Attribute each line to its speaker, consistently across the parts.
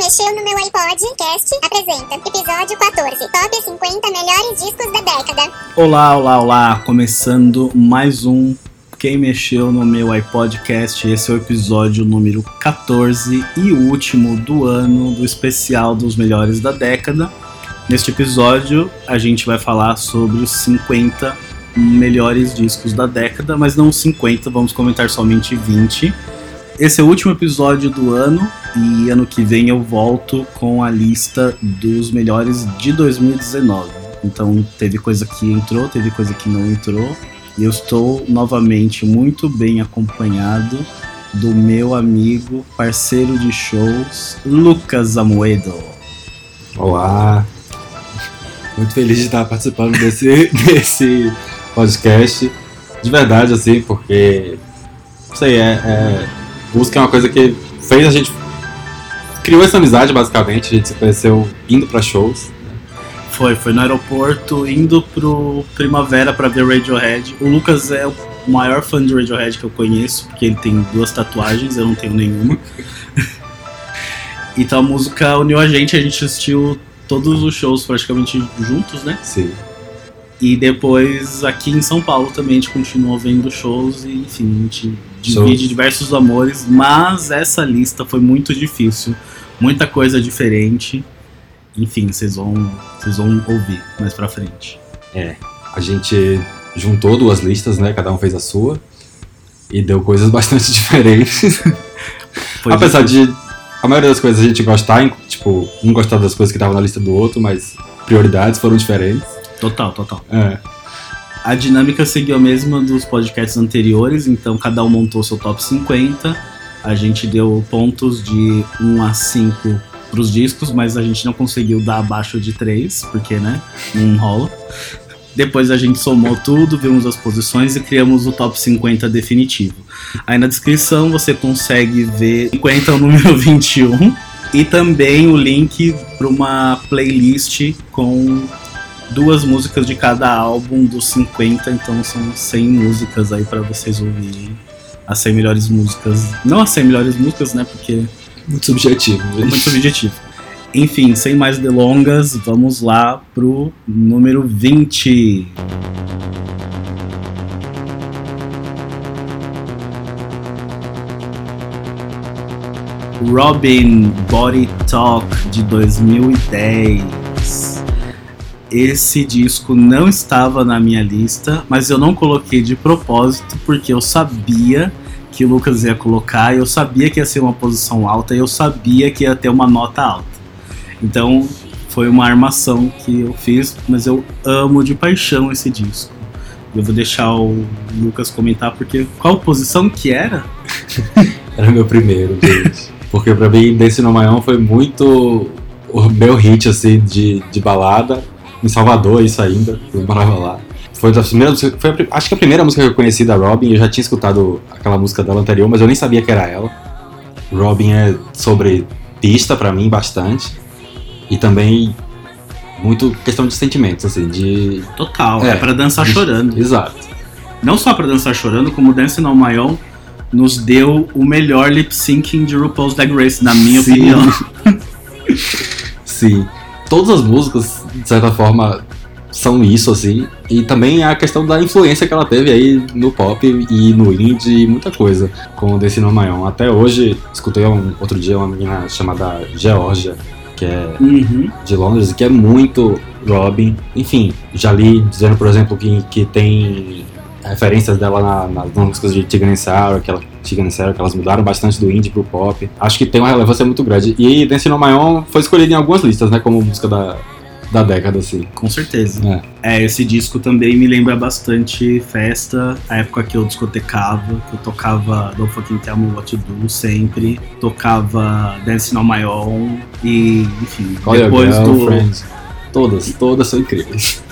Speaker 1: mexeu no meu iPod Cast apresenta episódio 14, Top 50 melhores discos da década.
Speaker 2: Olá, olá, olá, começando mais um Quem Mexeu no meu iPodcast. Esse é o episódio número 14 e último do ano do especial dos melhores da década. Neste episódio, a gente vai falar sobre os 50 melhores discos da década, mas não 50, vamos comentar somente 20. Esse é o último episódio do ano e ano que vem eu volto com a lista dos melhores de 2019. Então teve coisa que entrou, teve coisa que não entrou. E eu estou novamente muito bem acompanhado do meu amigo, parceiro de shows, Lucas Amoedo.
Speaker 3: Olá, muito feliz de estar participando desse, desse podcast. De verdade, assim, porque. Não sei, é, é, música é uma coisa que fez a gente. Criou essa amizade, basicamente. A gente se conheceu indo para shows.
Speaker 2: Foi, foi no aeroporto, indo pro Primavera para ver Radiohead. O Lucas é o maior fã de Radiohead que eu conheço, porque ele tem duas tatuagens, eu não tenho nenhuma. então a música uniu a gente, a gente assistiu todos os shows praticamente juntos, né?
Speaker 3: Sim.
Speaker 2: E depois aqui em São Paulo também a gente continuou vendo shows e enfim, a gente divide diversos amores, mas essa lista foi muito difícil, muita coisa diferente. Enfim, vocês vão, vocês vão ouvir mais pra frente.
Speaker 3: É. A gente juntou duas listas, né? Cada um fez a sua. E deu coisas bastante diferentes. Apesar
Speaker 2: difícil.
Speaker 3: de a maioria das coisas a gente gostar, tipo, um gostar das coisas que estavam na lista do outro, mas prioridades foram diferentes.
Speaker 2: Total, total.
Speaker 3: É.
Speaker 2: A dinâmica seguiu a mesma dos podcasts anteriores, então cada um montou seu top 50. A gente deu pontos de 1 a 5 pros discos, mas a gente não conseguiu dar abaixo de 3, porque, né, não rola. Depois a gente somou tudo, vimos as posições e criamos o top 50 definitivo. Aí na descrição você consegue ver 50 é o número 21 e também o link para uma playlist com duas músicas de cada álbum dos 50, então são 100 músicas aí pra vocês ouvirem. As 100 melhores músicas. Não as 100 melhores músicas, né? Porque
Speaker 3: Muito subjetivo.
Speaker 2: é muito subjetivo. Enfim, sem mais delongas, vamos lá pro número 20. Robin Body Talk de 2010. Esse disco não estava na minha lista, mas eu não coloquei de propósito porque eu sabia que o Lucas ia colocar, eu sabia que ia ser uma posição alta eu sabia que ia ter uma nota alta. Então foi uma armação que eu fiz, mas eu amo de paixão esse disco. Eu vou deixar o Lucas comentar porque qual posição que era?
Speaker 3: Era meu primeiro, gente. Porque pra mim, Dance No My Own foi muito o meu hit, assim, de, de balada. Em Salvador, isso ainda, eu morava lá. Foi das primeiras foi a acho que a primeira música que eu conheci da Robin, eu já tinha escutado aquela música dela anterior, mas eu nem sabia que era ela. Robin é sobre pista pra mim, bastante. E também muito questão de sentimentos, assim, de...
Speaker 2: Total, é,
Speaker 3: É.
Speaker 2: pra dançar chorando.
Speaker 3: Exato.
Speaker 2: Não só pra dançar chorando, como Dance No My Own nos deu o melhor lip syncing de RuPaul's Drag Race, na minha
Speaker 3: Sim.
Speaker 2: opinião.
Speaker 3: Sim. Todas as músicas, de certa forma, são isso, assim. E também a questão da influência que ela teve aí no pop e no indie e muita coisa com o Desse Maior. Até hoje, escutei um, outro dia uma menina chamada Georgia, que é
Speaker 2: Uhum.
Speaker 3: de Londres, que é muito Robin. Enfim, já li dizendo, por exemplo, que, que tem referências dela na- nas músicas de Sour, que, ela, Tigran Sour, que elas mudaram bastante do indie pro pop. Acho que tem uma relevância muito grande. E Dance No foi escolhido em algumas listas, né, como música da, da década, assim.
Speaker 2: Com certeza.
Speaker 3: É.
Speaker 2: É, esse disco também me lembra bastante festa, a época que eu discotecava, que eu tocava Don't Fucking Tell Me What to Do sempre, tocava Dance On My Own e, enfim,
Speaker 3: Call
Speaker 2: depois do...
Speaker 3: Girlfriend. Todas, todas são incríveis.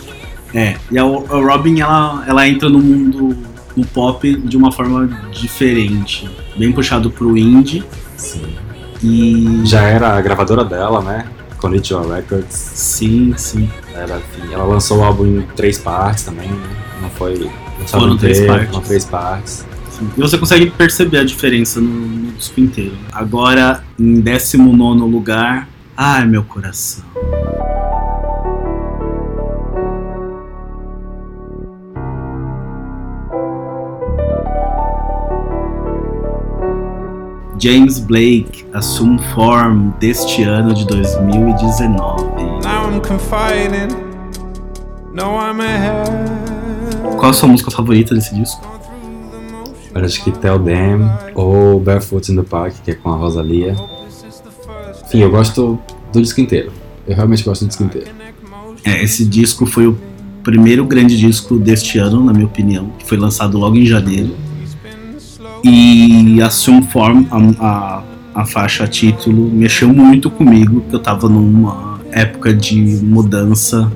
Speaker 2: É, e a, a Robin, ela, ela entra no mundo no pop de uma forma diferente, bem puxado pro indie
Speaker 3: Sim.
Speaker 2: e...
Speaker 3: Já era a gravadora dela, né? Konnichiwa Records.
Speaker 2: Sim, sim.
Speaker 3: Era, enfim, ela lançou o álbum em três partes também, né? Não foi lançado
Speaker 2: Foram três
Speaker 3: inteiro,
Speaker 2: partes.
Speaker 3: foram três partes.
Speaker 2: sim. E você consegue perceber a diferença no, no disco inteiro. Agora, em 19 lugar, ai meu coração. James Blake assume form deste ano de 2019.
Speaker 4: Now I'm confiding. No, I'm ahead.
Speaker 2: Qual a sua música favorita desse disco?
Speaker 3: Eu acho que Tell Them ou Barefoot in the Park, que é com a Rosalia. Enfim, eu gosto do disco inteiro. Eu realmente gosto do disco inteiro.
Speaker 2: É, esse disco foi o primeiro grande disco deste ano, na minha opinião, que foi lançado logo em janeiro. E Assume Form, a, a, a faixa título, mexeu muito comigo, porque eu tava numa época de mudança,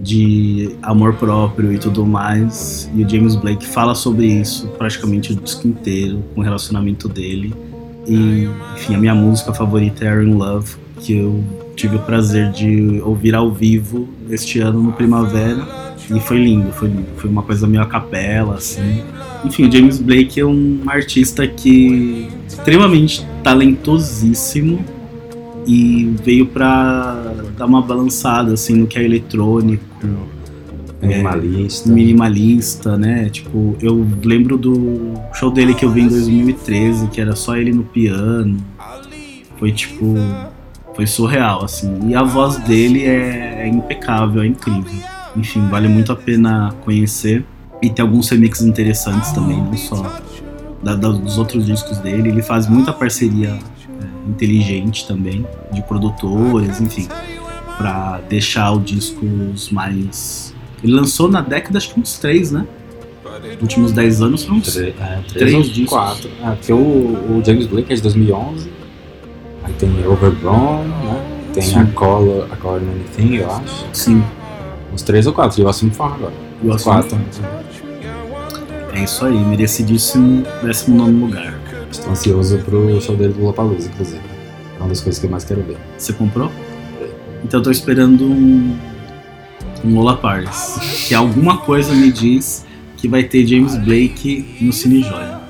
Speaker 2: de amor próprio e tudo mais. E o James Blake fala sobre isso praticamente o disco inteiro, com o relacionamento dele. E, enfim, a minha música favorita é Aaron Love, que eu tive o prazer de ouvir ao vivo este ano no Primavera. E foi lindo, foi lindo. Foi uma coisa meio a capela, assim. Enfim, o James Blake é um artista que extremamente talentosíssimo e veio pra dar uma balançada assim no que é eletrônico,
Speaker 3: Minimalista.
Speaker 2: minimalista, né? Tipo, eu lembro do show dele que eu vi em 2013, que era só ele no piano. Foi tipo, foi surreal assim. E a voz dele é, é impecável, é incrível. Enfim, vale muito a pena conhecer. E tem alguns remixes interessantes também, não só da- da- dos outros discos dele. Ele faz muita parceria é, inteligente também, de produtores, enfim, pra deixar os discos mais. Ele lançou na década, acho que uns três, né? Nos últimos 10 anos foram uns.
Speaker 3: Três, é,
Speaker 2: Três
Speaker 3: três ou
Speaker 2: discos.
Speaker 3: quatro. É, porque o, o James Blake é de 2011. Aí tem Overgrown, né? Tem
Speaker 2: Sim.
Speaker 3: a Color, a Color in Anything, eu acho.
Speaker 2: Sim,
Speaker 3: Uns três ou quatro. E eu assumo forma agora.
Speaker 2: eu
Speaker 3: Uns quatro.
Speaker 2: É isso aí, merecidíssimo 19 lugar.
Speaker 3: Estou ansioso pro show dele do Lollapalooza, inclusive. É uma das coisas que eu mais quero ver.
Speaker 2: Você comprou? Então eu tô esperando um, um Lola Paris. Que alguma coisa me diz que vai ter James Blake no Cine Joia.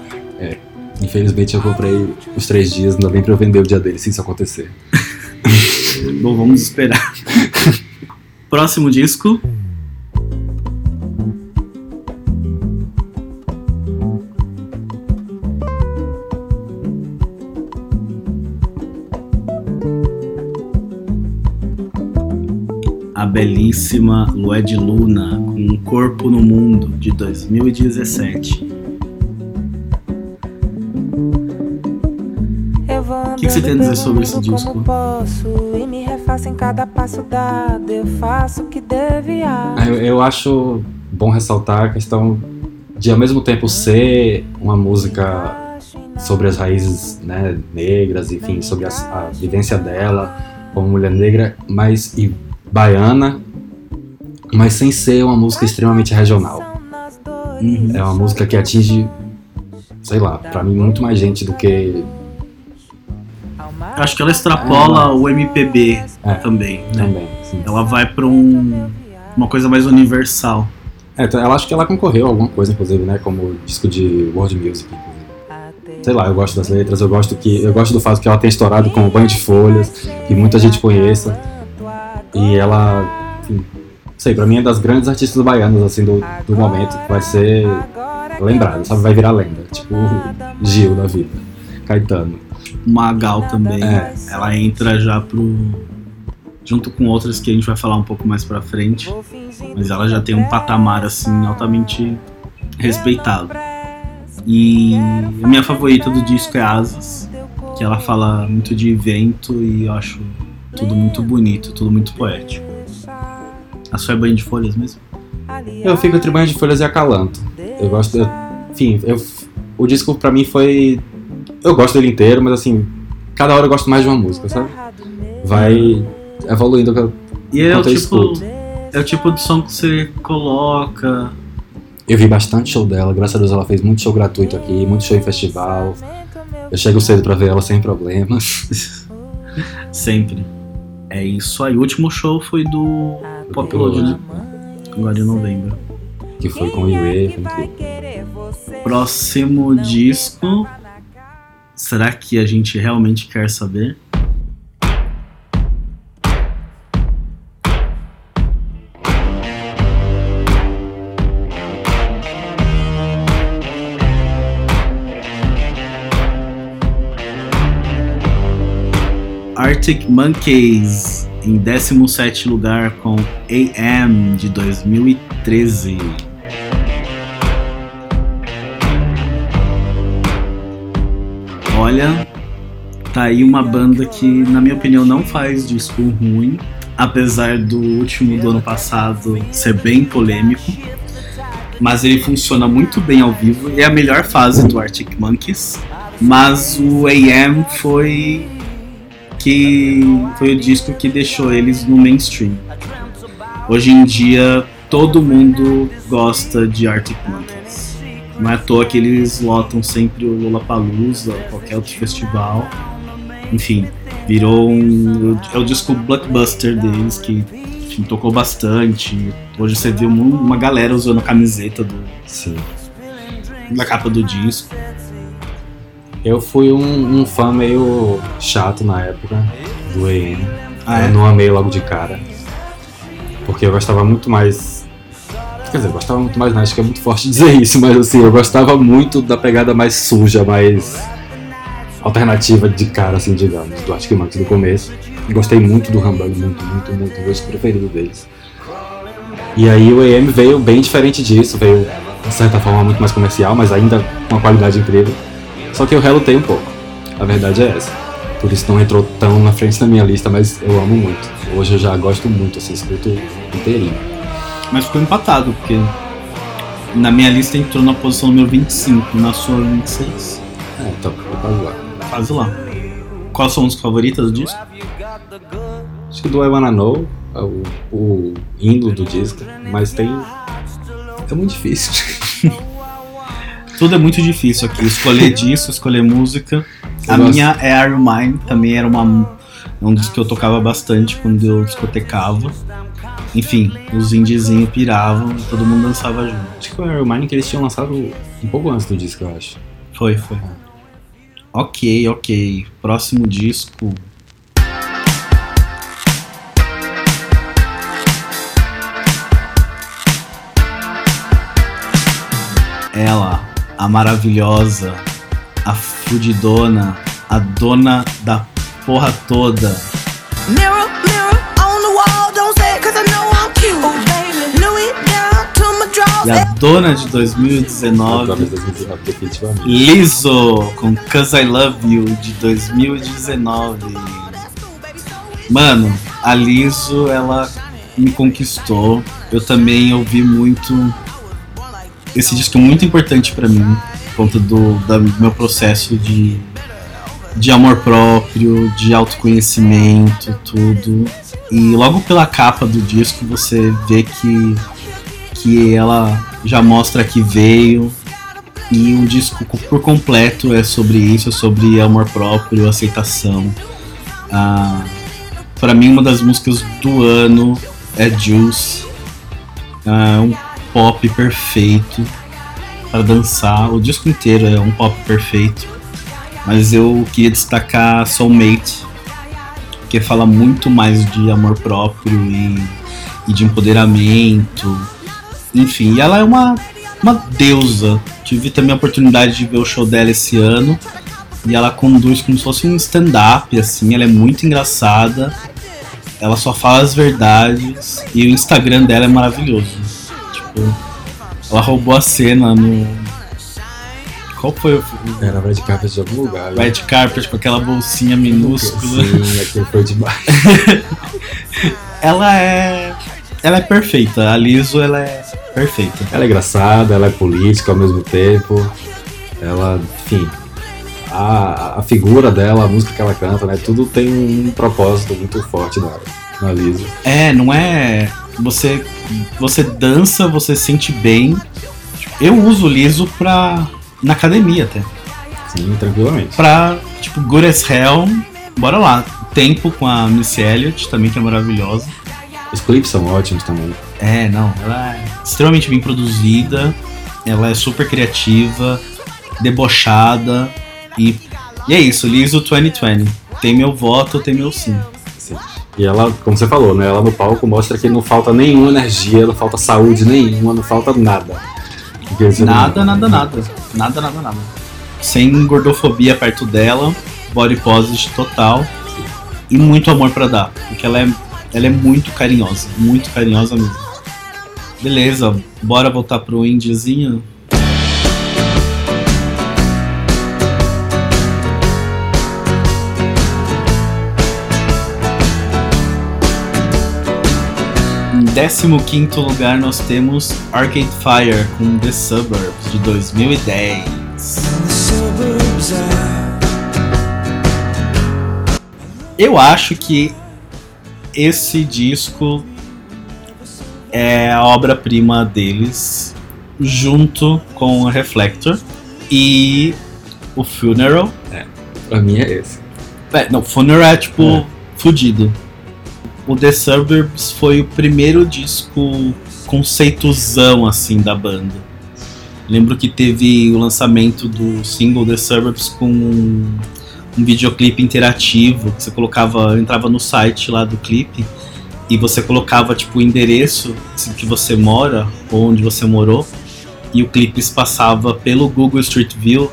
Speaker 3: Infelizmente eu comprei os três dias, ainda bem pra eu vender o dia dele se isso acontecer.
Speaker 2: Bom, vamos esperar. Próximo disco. A belíssima Lué de Luna com um corpo no mundo de 2017.
Speaker 5: O
Speaker 2: que que você tem a dizer sobre esse disco?
Speaker 5: Dado. Eu.
Speaker 3: Ah, Eu, eu acho bom ressaltar a questão de ao mesmo tempo ser uma música sobre as raízes né, negras, enfim, sobre as- a, vivência dela como mulher negra, mas e baiana, mas sem ser uma música extremamente regional.
Speaker 2: Uhum.
Speaker 3: É uma música que atinge, sei lá, pra mim muito mais gente do que
Speaker 2: Acho que ela extrapola o MPB
Speaker 3: É.
Speaker 2: também, né?
Speaker 3: também. sim.
Speaker 2: Ela vai pra um, uma coisa mais universal.
Speaker 3: É, então, ela acho que ela concorreu a alguma coisa, inclusive, né, como disco de world music. inclusive. Sei lá, eu gosto das letras, eu gosto que eu gosto do fato que ela tem estourado com o Banho de Folhas, que muita gente conheça. E ela, enfim, sei, pra mim é das grandes artistas baianas assim do, do momento, vai ser lembrada, sabe, vai virar lenda, tipo o Gil da vida, Caetano.
Speaker 2: Magal também.
Speaker 3: É.
Speaker 2: Ela entra já pro. Junto com outras que a gente vai falar um pouco mais pra frente. Mas ela já tem um patamar assim altamente respeitado. E a minha favorita do disco é Asas, que ela fala muito de vento e eu acho tudo muito bonito, tudo muito poético. A sua é banho de folhas mesmo?
Speaker 3: Eu fico entre Banho de Folhas e Acalanto. Eu gosto, eu- enfim, eu, o disco pra mim foi, eu gosto dele inteiro, mas assim, cada hora eu gosto mais de uma música, sabe? Vai evoluindo.
Speaker 2: E é o tipo.
Speaker 3: escuto.
Speaker 2: É o tipo de som que você coloca.
Speaker 3: Eu vi bastante show dela, graças a Deus ela fez muito show gratuito aqui, muito show em festival. Eu chego cedo pra ver ela sem problemas.
Speaker 2: Sempre. É isso aí. O último show foi do Popload, né? Agora em novembro.
Speaker 3: Que foi com o Yue.
Speaker 2: Próximo disco. Será que a gente realmente quer saber? Arctic Monkeys em 17 lugar com AM de 2013. Olha, tá aí uma banda que, na minha opinião, não faz disco ruim, apesar do último do ano passado ser bem polêmico. Mas ele funciona muito bem ao vivo, é a melhor fase do Arctic Monkeys. Mas o AM foi que foi o disco que deixou eles no mainstream. Hoje em dia todo mundo gosta de Arctic Monkeys. Não é à toa que eles lotam sempre o Lollapalooza, qualquer outro festival. Enfim, virou um é o disco blockbuster deles que enfim, tocou bastante. Hoje você vê uma galera usando a camiseta do
Speaker 3: Sim.
Speaker 2: da capa do disco.
Speaker 3: Eu fui um, um fã meio chato na época do EM.
Speaker 2: Ah, é?
Speaker 3: Eu não amei logo de cara. Porque eu gostava muito mais. Quer dizer, eu gostava muito mais, não, acho que é muito forte dizer isso, mas assim, eu gostava muito da pegada mais suja, mais alternativa de cara, assim, digamos, do Arctic Monkeys do começo. Gostei muito do Humbug, muito, muito, muito, meu preferido deles. E aí o EM veio bem diferente disso, veio de certa forma muito mais comercial, mas ainda com uma qualidade incrível. Só que eu relutei um pouco. A verdade é essa. Por isso não entrou tão na frente da minha lista, mas eu amo muito. Hoje eu já gosto muito, assim, escuto inteirinho.
Speaker 2: Mas ficou empatado, porque na minha lista entrou na posição número 25, na sua 26.
Speaker 3: É, então, quase lá.
Speaker 2: Quase lá. Quais são os favoritas do disco?
Speaker 3: Acho que do I Wanna Know é o, o hino do disco, mas tem. É muito difícil.
Speaker 2: Tudo é muito difícil aqui. Escolher disco, escolher música. A
Speaker 3: Eu gosto.
Speaker 2: minha é You Mine, também era uma, um disco que eu tocava bastante quando eu discotecava. Enfim, os indiezinhos piravam e todo mundo dançava junto.
Speaker 3: Acho que foi o Iron Mine que eles tinham lançado um pouco antes do disco, eu acho.
Speaker 2: Foi, foi. Ok, ok. Próximo disco. Ela, a maravilhosa, a fudidona, a dona da porra toda.
Speaker 6: Mirror,
Speaker 2: E a dona de
Speaker 3: Talvez
Speaker 2: 2019,
Speaker 3: 2019, definitivamente.
Speaker 2: Lizzo, com Cause I Love You, de 2019. Mano, a Lizzo, ela me conquistou. Eu também ouvi muito. Esse disco é muito importante pra mim, por conta do da- do meu processo de, de amor próprio, de autoconhecimento, tudo. E logo pela capa do disco você vê que, que ela já mostra que veio. E o disco co- por completo é sobre isso, é sobre amor próprio, aceitação. Ah, para mim, uma das músicas do ano é Juice. Ah, um pop perfeito para dançar. O disco inteiro é um pop perfeito. Mas eu queria destacar Soulmate, que fala muito mais de amor próprio e, e de empoderamento. Enfim, e ela é uma, uma deusa. Tive também a oportunidade de ver o show dela esse ano. E ela conduz como se fosse um stand-up, assim, ela é muito engraçada. Ela só fala as verdades. E o Instagram dela é maravilhoso. Tipo, ela roubou a cena no. Qual foi o
Speaker 3: Era Red Carpet de algum lugar. né?
Speaker 2: Red Carpet com aquela bolsinha minúscula?
Speaker 3: Sim, aquilo foi demais.
Speaker 2: Ela é. Ela é perfeita. A Liso, ela é perfeita.
Speaker 3: Ela é engraçada, ela é política ao mesmo tempo. Ela, enfim, a, a figura dela, a música que ela canta, né? Tudo tem um propósito muito forte na, na Lisa.
Speaker 2: É, não é. Você, você dança, você sente bem. Eu uso o liso pra. na academia até.
Speaker 3: Sim, tranquilamente.
Speaker 2: Pra, tipo, Good as Hell. Bora lá. Tempo com a Missy Elliott, também que é maravilhosa.
Speaker 3: Os clipes são ótimos também.
Speaker 2: É, não, ela é extremamente bem produzida, ela é super criativa, debochada e E é isso, Liso 2020. Tem meu voto, tem meu sim.
Speaker 3: Sim. E ela, como você falou, né? Ela no palco mostra que não falta nenhuma energia, não falta saúde nenhuma, não falta nada.
Speaker 2: Nada, nada, nada. Nada, nada, nada. Sem gordofobia perto dela, body positive total e muito amor pra dar, porque ela é, ela é muito carinhosa, muito carinhosa mesmo. Beleza, bora voltar pro indiezinho? Em 15 lugar nós temos Arcade Fire com The Suburbs de 2010. Eu acho que esse disco é a obra-prima deles, junto com o Reflector e o Funeral.
Speaker 3: Pra mim é esse.
Speaker 2: É, não, Funeral é tipo
Speaker 3: É.
Speaker 2: fudido. O The Suburbs foi o primeiro disco conceituzão assim da banda. Lembro que teve o lançamento do single The Suburbs com um, um videoclipe interativo que você colocava, entrava no site lá do clipe e você colocava tipo o endereço que você mora ou onde você morou e o clipe passava pelo Google Street View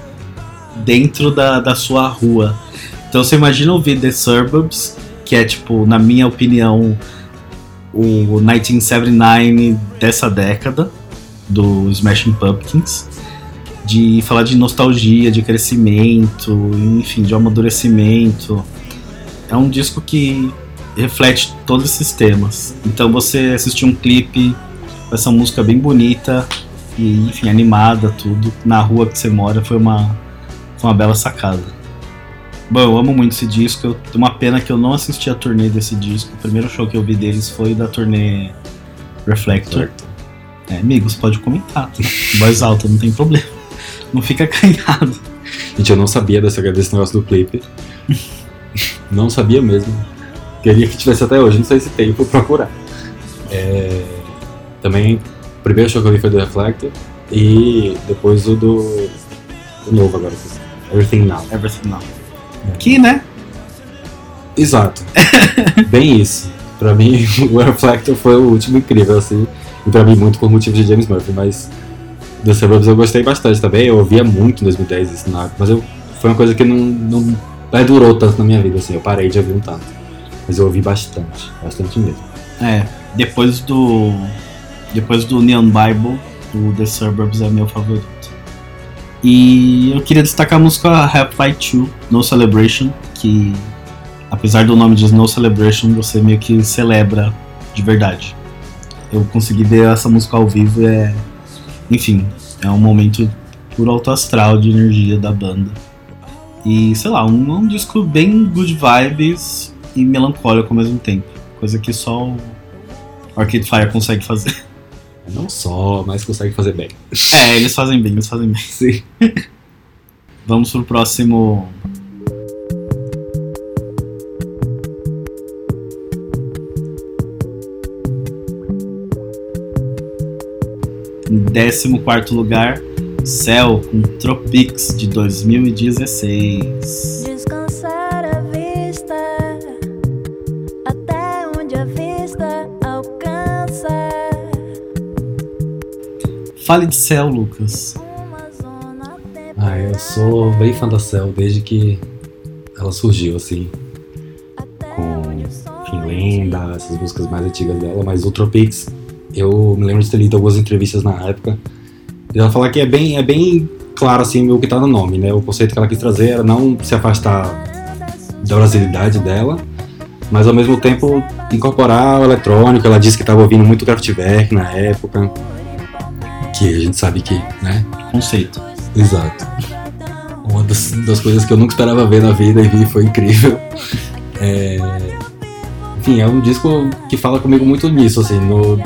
Speaker 2: dentro da, da sua rua. Então você imagina ouvir The Suburbs, que é tipo, na minha opinião, o 1979 dessa década, do Smashing Pumpkins, de falar de nostalgia, de crescimento, enfim, de amadurecimento. É um disco que reflete todos esses temas. Então você assistir um clipe com essa música bem bonita e, enfim, animada, tudo, na rua que você mora, foi uma, foi uma bela sacada. Bom, eu amo muito esse disco. Eu, uma pena que eu não assisti a turnê desse disco. O primeiro show que eu vi deles foi da turnê Reflector. É, amigos, pode comentar. tá? Voz alta, não tem problema. Não fica acanhado.
Speaker 3: Gente, eu não sabia dessa, desse negócio do clipe. não sabia mesmo. Queria que tivesse até hoje, não sei se tem, vou procurar. É, também, o primeiro show que eu vi foi do Reflector e depois o do, do novo agora, Everything Now.
Speaker 2: Everything Now. Que, né?
Speaker 3: Exato. Bem isso. Pra mim, o Reflector foi o último incrível, assim. E pra mim, muito por motivos de James Murphy, mas The Suburbs eu gostei bastante também. Eu ouvia muito em 2010 esse na mas eu, foi uma coisa que não, não perdurou tanto na minha vida, assim. Eu parei de ouvir um tanto. Mas eu ouvi bastante, bastante mesmo.
Speaker 2: É, depois do. Depois do Neon Bible, o The Suburbs é meu favorito. E eu queria destacar a música Happy Fight 2, No Celebration, que apesar do nome de No Celebration, você meio que celebra de verdade. Eu consegui ver essa música ao vivo é. Enfim, é um momento puro alto astral de energia da banda. E sei lá, um, um disco bem good vibes e melancólico ao mesmo tempo. Coisa que só o Arcade Fire consegue fazer.
Speaker 3: Não só, mas consegue fazer bem.
Speaker 2: É, eles fazem bem, eles fazem bem.
Speaker 3: Sim.
Speaker 2: Vamos pro próximo. Em 14 lugar, Cell com Tropics de 2016. Fale de Cell, Lucas.
Speaker 3: Ah, eu sou bem fã da Cell desde que ela surgiu, assim. com Lenda, essas músicas mais antigas dela, mas o Tropics, eu me lembro de ter lido algumas entrevistas na época, e ela falar que é bem, é bem claro assim o que tá no nome, né? O conceito que ela quis trazer era não se afastar da brasilidade dela, mas ao mesmo tempo incorporar o eletrônico. Ela disse que estava ouvindo muito Kraftwerk na época, que a gente sabe que, né?
Speaker 2: Conceito.
Speaker 3: Exato. Uma das, das coisas que eu nunca esperava ver na vida e vi foi incrível. É, Enfim, é um disco que fala comigo muito nisso, assim, no...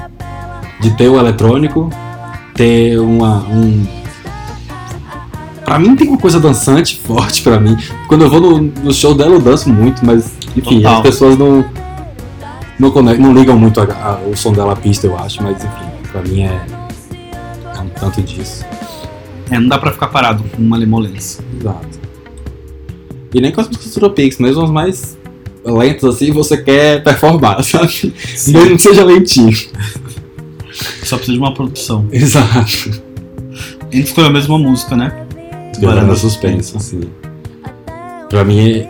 Speaker 3: de ter o eletrônico, ter uma. Um... Pra mim tem uma coisa dançante forte pra mim. Quando eu vou no, no show dela eu danço muito, mas enfim,
Speaker 2: Total.
Speaker 3: as pessoas não. Não, não ligam muito a- a- o som dela à pista, eu acho, mas enfim, pra mim é. Tanto disso.
Speaker 2: É, não dá pra ficar parado com uma lemolência.
Speaker 3: Exato. E nem com as músicas do Tropics, mesmo as mais lentas assim, você quer performar, sabe? Mesmo que seja lentinho.
Speaker 2: Só precisa de uma produção.
Speaker 3: Exato.
Speaker 2: A gente escolheu a mesma música, né?
Speaker 3: Varanda suspensa, assim. Pra mim,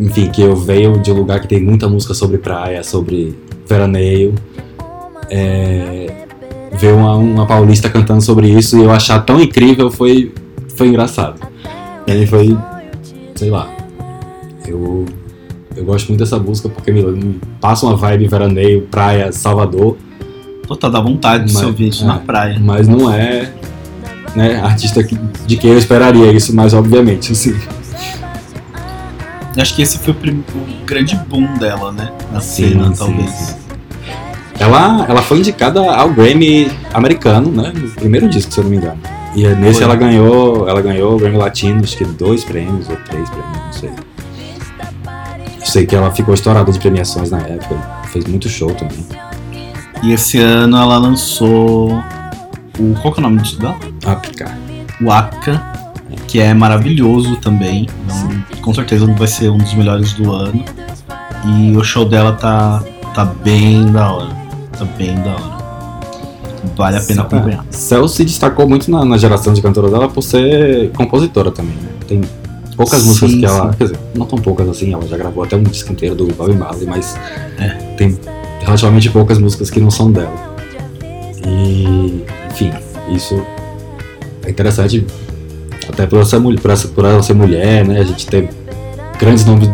Speaker 3: enfim, que eu venho de um lugar que tem muita música sobre praia, sobre veraneio. É, ver uma, uma paulista cantando sobre isso e eu achar tão incrível foi, foi engraçado. E aí foi, sei lá, eu, eu gosto muito dessa música porque me, me passa uma vibe veraneio, praia, Salvador,
Speaker 2: Pô, tá dá vontade de
Speaker 3: Mas-
Speaker 2: se ouvir isso
Speaker 3: é.
Speaker 2: na praia.
Speaker 3: mas não é né, artista que- de quem eu esperaria isso, mas obviamente, assim.
Speaker 2: Eu Acho que esse foi o, grande boom dela, né? Na cena,
Speaker 3: sim,
Speaker 2: talvez.
Speaker 3: sim. Ela, ela foi indicada ao Grammy americano, né? No primeiro disco, se eu não me engano. E nesse
Speaker 2: Foi.
Speaker 3: ela ganhou, ela ganhou o Grammy Latino, acho que dois prêmios ou três prêmios, não sei. Eu sei que ela ficou estourada de premiações na época, fez muito show também.
Speaker 2: E esse ano ela lançou o. Qual que é o nome disso dela?
Speaker 3: Cara.
Speaker 2: O Aka, que é maravilhoso também. Então, com certeza vai ser um dos melhores do ano. E o show dela tá, tá bem da hora. Tá bem da hora. Vale a pena acompanhar.
Speaker 3: Cel se destacou muito na, na geração de cantora dela por ser compositora também, né? Tem poucas
Speaker 2: Sim,
Speaker 3: músicas que ela.
Speaker 2: sim.
Speaker 3: Quer dizer, não tão poucas assim, ela já gravou até um disco inteiro do Bob Marley, mas
Speaker 2: É.
Speaker 3: tem relativamente poucas músicas que não são dela. E, enfim, isso é interessante até por, essa, por, essa, por ela ser mulher, né? A gente ter grandes nomes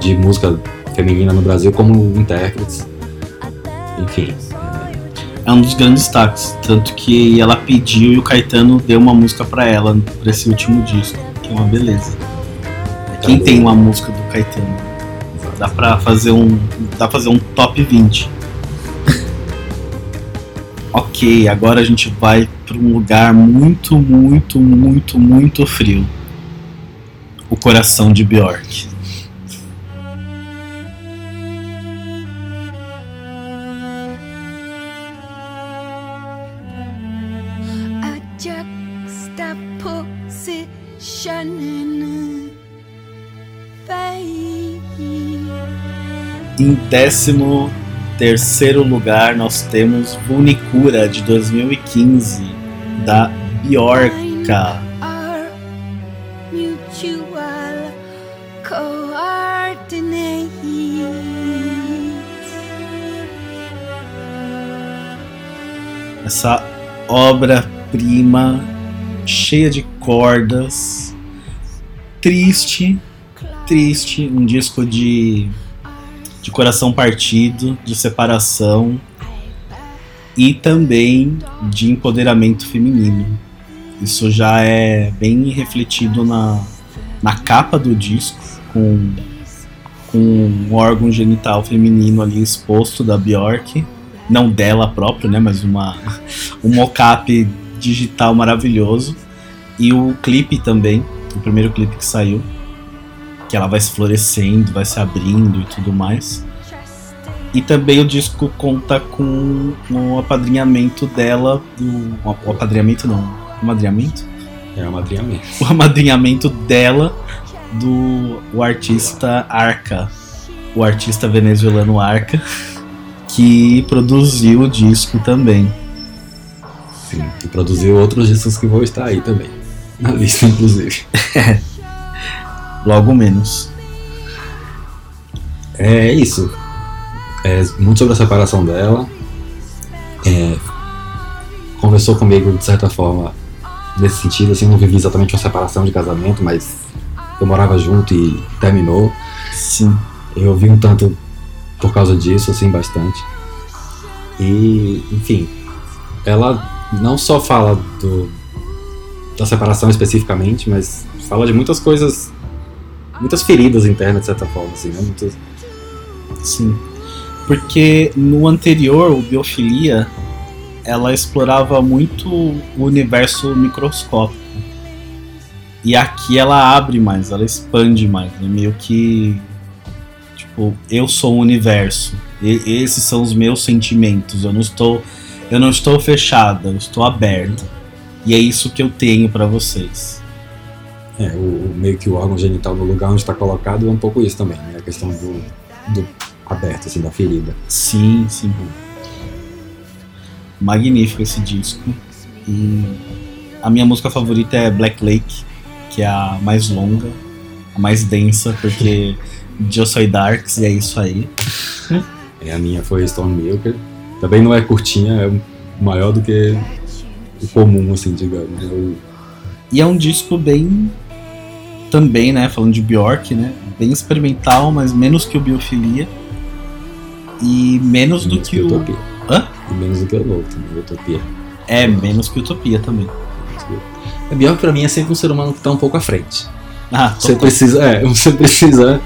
Speaker 3: de música feminina no Brasil como intérpretes. Enfim,
Speaker 2: É um dos grandes destaques. Tanto que ela pediu e o Caetano deu uma música pra ela pra esse último disco. Que é uma beleza. Quem tem uma música do Caetano? Dá pra fazer um. Dá pra fazer um top 20. ok, agora a gente vai pra um lugar muito, muito, muito, muito frio. O coração de Bjork. Décimo terceiro lugar, nós temos Vunicura de 2015, da Bjorka. Essa obra-prima cheia de cordas, triste, triste, um disco de, de coração partido, de separação e também de empoderamento feminino. Isso já é bem refletido na, na capa do disco, com, com um órgão genital feminino ali exposto da Bjork. Não dela própria, né? Mas uma, um mocap digital maravilhoso. E o clipe também, o primeiro clipe que saiu, que ela vai se florescendo, vai se abrindo e tudo mais. E também o disco conta com o apadrinhamento dela, do, o apadrinhamento não, o amadrinhamento?
Speaker 3: é uma madrinhamento.
Speaker 2: O amadrinhamento dela do o artista Arca, o artista venezuelano Arca, que produziu o disco também.
Speaker 3: Sim, e produziu outros discos que vão estar aí também. Na lista, inclusive.
Speaker 2: Logo menos.
Speaker 3: É isso. É muito sobre a separação dela. É, conversou comigo de certa forma nesse sentido, assim, não vivi exatamente uma separação de casamento, mas eu morava junto e terminou.
Speaker 2: Sim.
Speaker 3: Eu ouvi um tanto por causa disso, assim, bastante. E, enfim, ela não só fala do, da separação especificamente, mas fala de muitas coisas, muitas feridas internas, de certa forma, assim, né? Muitas,
Speaker 2: Sim. Porque no anterior, o Biofilia, ela explorava muito o universo microscópico. E aqui ela abre mais, ela expande mais. É meio que. Tipo, eu sou o universo. E- esses são os meus sentimentos. Eu não estou. Eu não estou fechada, eu estou aberta. E é isso que eu tenho pra vocês.
Speaker 3: É, o, meio que o órgão genital no lugar onde está colocado é um pouco isso também, né? A questão do, do aberto, assim, da ferida.
Speaker 2: Sim, sim. Magnífico esse disco. E a minha música favorita é Black Lake, que é a mais longa, a mais densa, porque Eu Soy Darks e é isso aí.
Speaker 3: É, a minha foi Storm Milker. Também não é curtinha, é maior do que o comum, assim, digamos. né? O-
Speaker 2: E é um disco bem. Também, né? Falando de Bjork, né? Bem experimental, mas menos que o Biofilia. E menos do
Speaker 3: menos
Speaker 2: que o.
Speaker 3: Utopia.
Speaker 2: Hã?
Speaker 3: E menos do que o Louco também, Utopia.
Speaker 2: É, menos que Utopia também.
Speaker 3: A Bjork pra mim é sempre um ser humano que tá um pouco à frente.
Speaker 2: Ah,
Speaker 3: Você precisa, é, você precisa,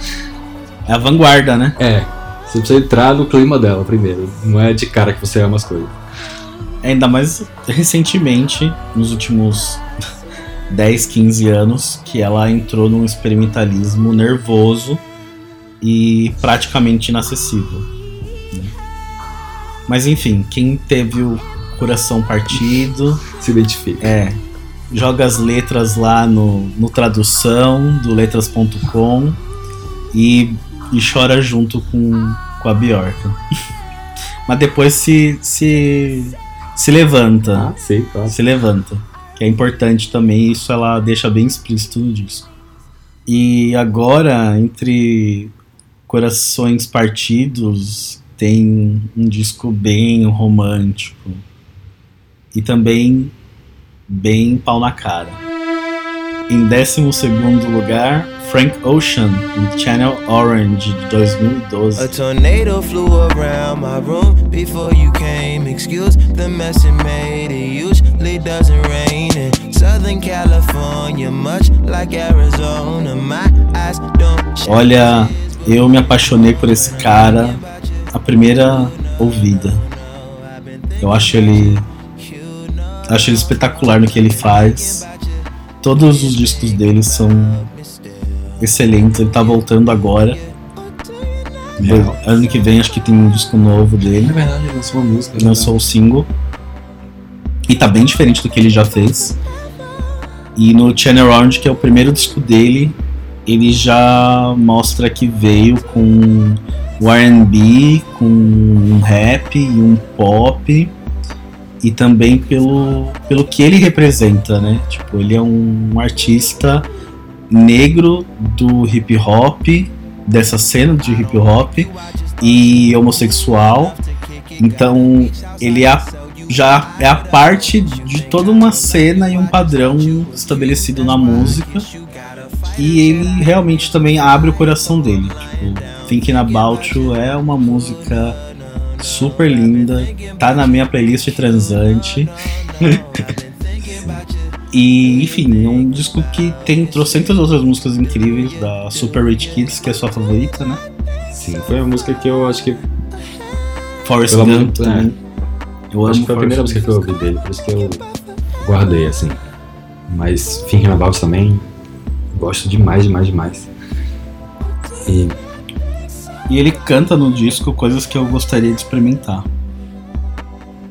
Speaker 2: é a vanguarda, né?
Speaker 3: é, você precisa entrar no clima dela primeiro. Não é de cara que você ama as coisas.
Speaker 2: Ainda mais recentemente, nos últimos 10, 15 anos, que ela entrou num experimentalismo nervoso e praticamente inacessível. né? Mas enfim, quem teve o coração partido,
Speaker 3: Se identifica.
Speaker 2: é, joga as letras lá no, no tradução do letras.com e, e chora junto com, com a Bjork. Mas depois se, se, se levanta
Speaker 3: Ah, sim, claro.
Speaker 2: se levanta. Que é importante também, isso ela deixa bem explícito no disco. E agora, entre Corações Partidos, tem um disco bem romântico. E também bem pau na cara. Em 12 lugar, Frank Ocean, em Channel Orange, de 2012.
Speaker 7: A tornado flew around my room before you came. Excuse the mess it made. It usually doesn't rain in Southern California, much like Arizona. My eyes don't.
Speaker 2: Olha, eu me apaixonei por esse cara a primeira ouvida. Eu acho ele. Acho ele espetacular no que ele faz. Todos os discos dele são excelentes. Ele tá voltando agora.
Speaker 3: Legal.
Speaker 2: Ano que vem acho que tem um disco novo
Speaker 3: Na
Speaker 2: dele.
Speaker 3: verdade, ele lançou uma música.
Speaker 2: Ele lançou o single. E tá bem diferente do que ele já fez. E no Channel Orange, que é o primeiro disco dele, ele já mostra que veio com o R&B, com um rap e um pop. E também pelo, pelo que ele representa, né? Tipo, ele é um artista negro do hip hop, dessa cena de hip hop, e homossexual. Então, ele é a- já é a parte de toda uma cena e um padrão estabelecido na música. E ele realmente também abre o coração dele. Tipo, Thinking About You é uma música super linda, tá na minha playlist transante. e, enfim, é um disco que tem trocentas outras músicas incríveis da Super Rich Kids, que é sua favorita, né?
Speaker 3: Sim, foi a música que eu acho que.
Speaker 2: Forrest Gump
Speaker 3: é.
Speaker 2: também. Eu
Speaker 3: acho que foi a primeira música que eu ouvi dele, por isso que eu guardei, assim. Mas Thinking About também gosto demais, demais, demais. E
Speaker 2: E ele canta no disco coisas que eu gostaria de experimentar.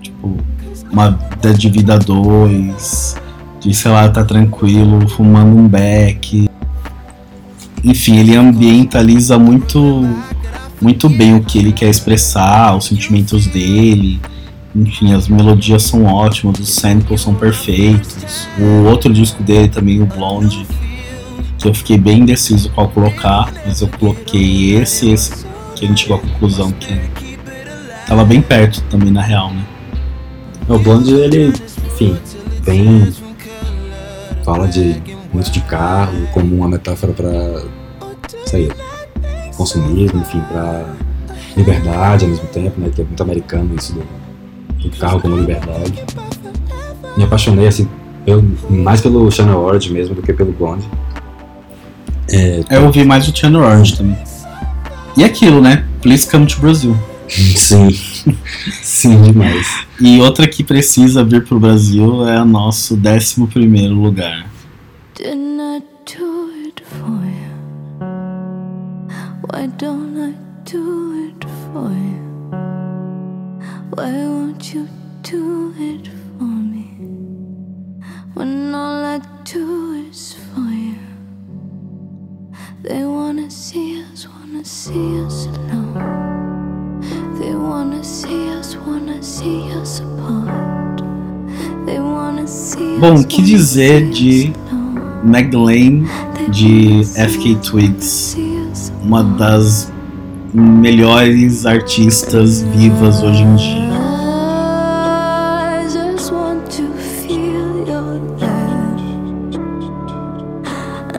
Speaker 2: Tipo, uma de vida a dois, de, sei lá, tá tranquilo, fumando um beck. Enfim, ele ambientaliza muito, muito bem o que ele quer expressar, os sentimentos dele. Enfim, as melodias são ótimas, os samples são perfeitos. O outro disco dele também, o Blonde, que eu fiquei bem indeciso qual colocar, mas eu coloquei esse esse, que a gente chegou à conclusão que tava bem perto também, na real, né?
Speaker 3: o Blonde, ele, enfim, bem. fala de muito de carro, como uma metáfora pra. sei, consumismo, enfim, pra liberdade ao mesmo tempo, né? Que é muito americano isso do, do carro como liberdade. Me apaixonei, assim, pelo- mais pelo Channel Orange mesmo do que pelo Blonde.
Speaker 2: Eu ouvi mais o Channel Orange também. E aquilo, né? Please come to Brazil.
Speaker 3: Sim. Sim, demais.
Speaker 2: E outra que precisa vir pro Brasil é o nosso 11 primeiro lugar.
Speaker 8: Didn't I do it for you? Why don't I do it for you? Why won't you do it for me? When all I do is for you. They wanna see us one alone. They wanna see us, wanna see us apart. They wanna see
Speaker 2: Bom,
Speaker 8: us,
Speaker 2: que
Speaker 8: wanna
Speaker 2: dizer
Speaker 8: see
Speaker 2: de
Speaker 8: us.
Speaker 2: Magdalene
Speaker 8: They
Speaker 2: de
Speaker 8: wanna see
Speaker 2: FK
Speaker 8: us,
Speaker 2: Twigs,
Speaker 8: see us
Speaker 2: uma das melhores artistas vivas hoje em dia.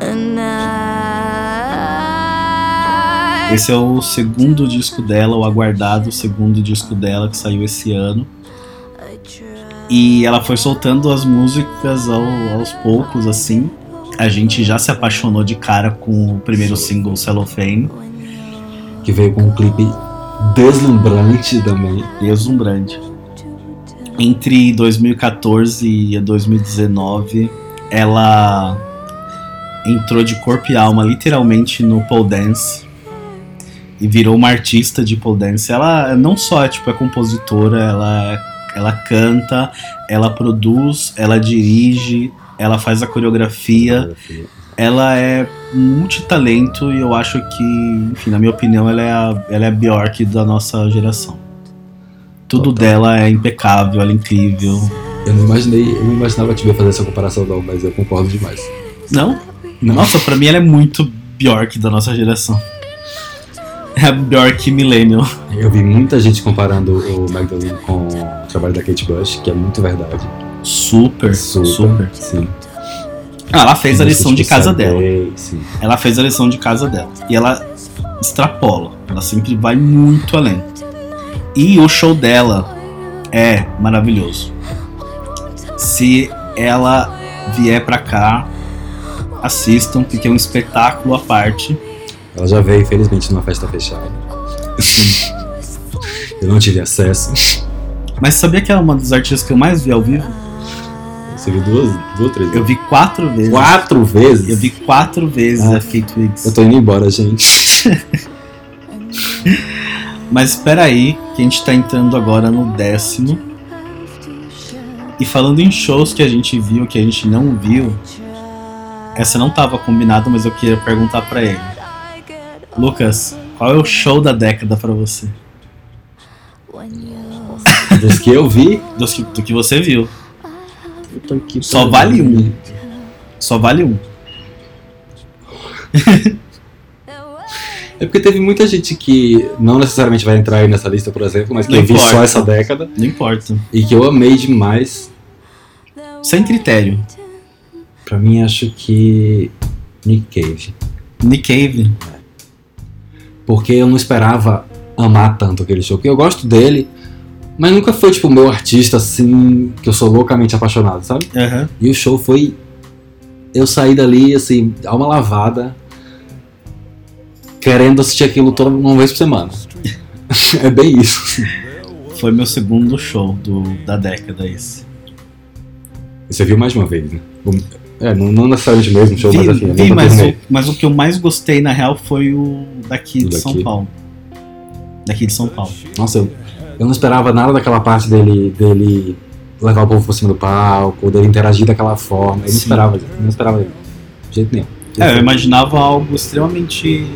Speaker 8: And I.
Speaker 2: Esse é o segundo disco dela, o aguardado segundo disco dela que saiu esse ano. E ela foi soltando as músicas ao- aos poucos, assim. A gente já se apaixonou de cara com o primeiro single Cellophane,
Speaker 3: Que veio com um clipe deslumbrante também.
Speaker 2: deslumbrante. Entre 2014 e 2019, ela entrou de corpo e alma literalmente no pole dance e virou uma artista de pole dance. Ela não só é, tipo, é compositora, ela, ela canta, ela produz, ela dirige, ela faz a coreografia. Ela é multitalento e eu acho que, enfim, na minha opinião, ela é a, ela é a Bjork da nossa geração. Tudo
Speaker 3: Total.
Speaker 2: dela é impecável, ela é incrível.
Speaker 3: Eu não imaginei, eu não imaginava te ver fazer essa comparação não, mas eu concordo demais.
Speaker 2: Não? Nossa, pra mim ela é muito Bjork da nossa geração. É a Bjork Millennial.
Speaker 3: Eu vi muita gente comparando o Magdalene com o trabalho da Kate Bush, que é muito verdade.
Speaker 2: Super, super.
Speaker 3: Sim.
Speaker 2: Ah, ela fez a lição de casa dela.
Speaker 3: Sim.
Speaker 2: Ela fez a lição de casa dela. E ela extrapola. Ela sempre vai muito além. E o show dela é maravilhoso. Se ela vier pra cá, assistam, porque é um espetáculo à parte.
Speaker 3: Ela já veio, infelizmente, numa festa fechada. eu não tive acesso.
Speaker 2: Mas sabia que é uma das artistas que eu mais vi ao vivo?
Speaker 3: Você viu duas, duas três?
Speaker 2: Eu vi quatro vezes.
Speaker 3: Quatro vezes?
Speaker 2: Eu vi quatro vezes
Speaker 3: Ah.
Speaker 2: a FK Twigs.
Speaker 3: Eu tô indo embora, gente.
Speaker 2: Mas espera aí, que a gente tá entrando agora no décimo. E falando em shows que a gente viu, que a gente não viu, essa não tava combinada, mas eu queria perguntar pra ele. Lucas, qual é o show da década pra você?
Speaker 3: Dos que eu vi,
Speaker 2: Dos que, do que você viu.
Speaker 3: eu tô aqui
Speaker 2: Só vale um. Só vale um.
Speaker 3: É porque teve muita gente que não necessariamente vai entrar aí nessa lista, por exemplo, mas que
Speaker 2: Não
Speaker 3: eu vi
Speaker 2: importa.
Speaker 3: só essa década
Speaker 2: Não importa.
Speaker 3: e que eu amei demais.
Speaker 2: Sem critério.
Speaker 3: Pra mim, acho que Nick Cave.
Speaker 2: Nick Cave.
Speaker 3: Porque eu não esperava amar tanto aquele show. Porque eu gosto dele, mas nunca foi tipo o meu artista assim, que eu sou loucamente apaixonado, sabe?
Speaker 2: Aham.
Speaker 3: E o show foi. Eu saí dali, assim, alma lavada, querendo assistir aquilo toda uma vez por semana. é bem isso.
Speaker 2: Foi meu segundo show do, da década esse.
Speaker 3: Você viu mais uma vez, né? É, não, não necessariamente mesmo show,
Speaker 2: vi,
Speaker 3: mas assim,
Speaker 2: vi, mas, o, mas o que eu mais gostei na real foi o daqui de São
Speaker 3: daqui.
Speaker 2: Paulo. Daqui de São Paulo.
Speaker 3: Nossa, eu, eu não esperava nada daquela parte dele, dele levar o povo por cima do palco, dele interagir daquela forma. Eu não
Speaker 2: Sim.
Speaker 3: esperava, eu não esperava de jeito nenhum.
Speaker 2: É, eu imaginava algo extremamente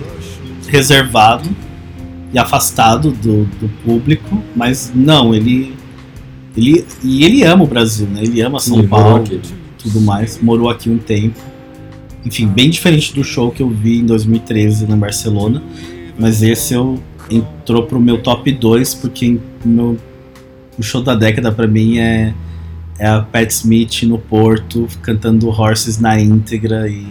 Speaker 2: reservado e afastado do, do público, mas não, ele. ele e ele ama o Brasil, né? Ele ama São
Speaker 3: Sim,
Speaker 2: Paulo
Speaker 3: aqui.
Speaker 2: Tudo mais, morou aqui um tempo. Enfim, bem diferente do show que eu vi em 2013 na Barcelona, mas esse eu entrou pro meu top 2 porque o meu, o show da década pra mim é é a Pat Smith no Porto cantando Horses na íntegra e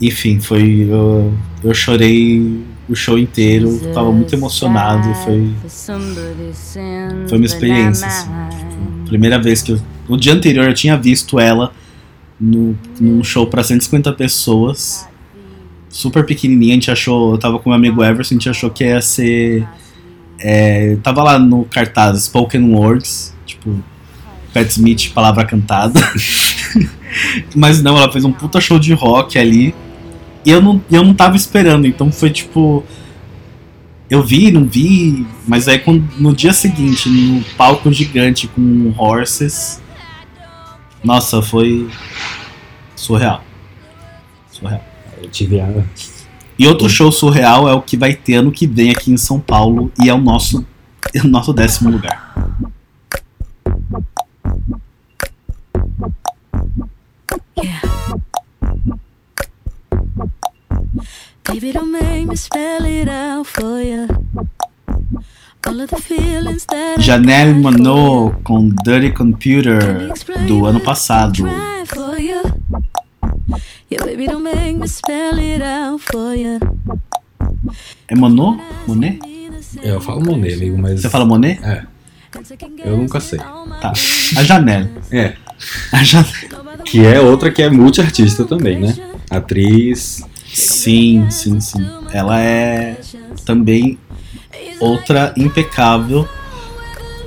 Speaker 2: enfim, foi eu, eu chorei o show inteiro, tava muito emocionado foi foi uma experiência assim. Tipo, primeira vez que eu, o dia anterior eu tinha visto ela no, num show pra 150 pessoas, super pequenininha. A gente achou, eu tava com meu amigo Everson, a gente achou que ia ser. é, tava lá no cartaz Spoken Words, tipo, Pat Smith, palavra cantada. Mas não, ela fez um puta show de rock ali. E eu não, eu não tava esperando, então foi tipo. Eu vi, não vi, mas aí quando, no dia seguinte, no palco gigante com horses, nossa, foi surreal. Surreal.
Speaker 3: Eu tive a.
Speaker 2: E outro show surreal é o que vai ter ano que vem aqui em São Paulo e é o nosso, é o nosso décimo lugar.
Speaker 8: Baby, don't make me spell it out for you.
Speaker 2: Janelle Monáe com Dirty Computer do ano passado. É Monô? Monet?
Speaker 3: Eu falo Monet, amigo, mas.
Speaker 2: Você fala Monet?
Speaker 3: É. Eu nunca sei.
Speaker 2: Tá. A Janelle.
Speaker 3: É.
Speaker 2: A Janelle.
Speaker 3: Que é outra que é multiartista também, né? Atriz.
Speaker 2: Sim, sim, sim. Ela é também outra impecável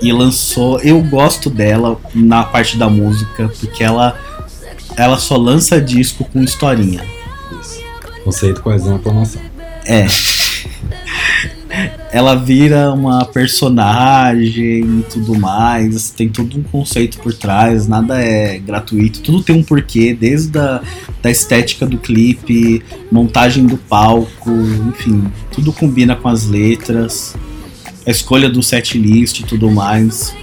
Speaker 2: e lançou. Eu gosto dela na parte da música porque ela ela só lança disco com historinha.
Speaker 3: Conceito, coesão, aclamação.
Speaker 2: É. Ela vira uma personagem e tudo mais, tem todo um conceito por trás, nada é gratuito, tudo tem um porquê, desde a da estética do clipe, montagem do palco, enfim, tudo combina com as letras, a escolha do set list e tudo mais.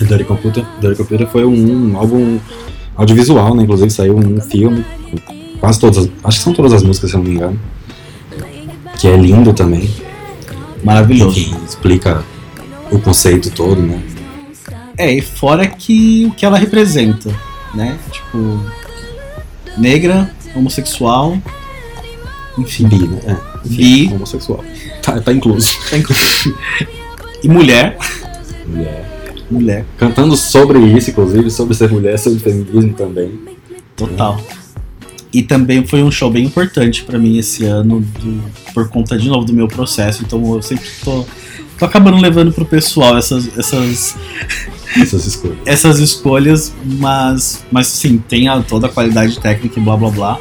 Speaker 3: E Dirty Computer, Dirty Computer foi um, álbum audiovisual, né? Inclusive saiu um filme. Quase todas, as- acho que são todas as músicas, se não me engano. Que é lindo também.
Speaker 2: Maravilhoso.
Speaker 3: Que explica o conceito todo, né?
Speaker 2: É, e fora que o que ela representa, né? Tipo, negra, homossexual, enfim,
Speaker 3: Bi, né? É, enfim,
Speaker 2: Bi.
Speaker 3: homossexual. Tá, tá incluso.
Speaker 2: tá incluso. e mulher,
Speaker 3: Mulher.
Speaker 2: mulher,
Speaker 3: Cantando sobre isso, inclusive, sobre ser mulher, sobre feminismo também.
Speaker 2: total. E também foi um show bem importante pra mim esse ano, do- por conta de novo do meu processo. Então eu sempre tô, tô acabando levando pro pessoal essas, essas,
Speaker 3: Essas escolhas.
Speaker 2: essas escolhas, mas, mas sim, tem a- toda a qualidade técnica e blá blá blá.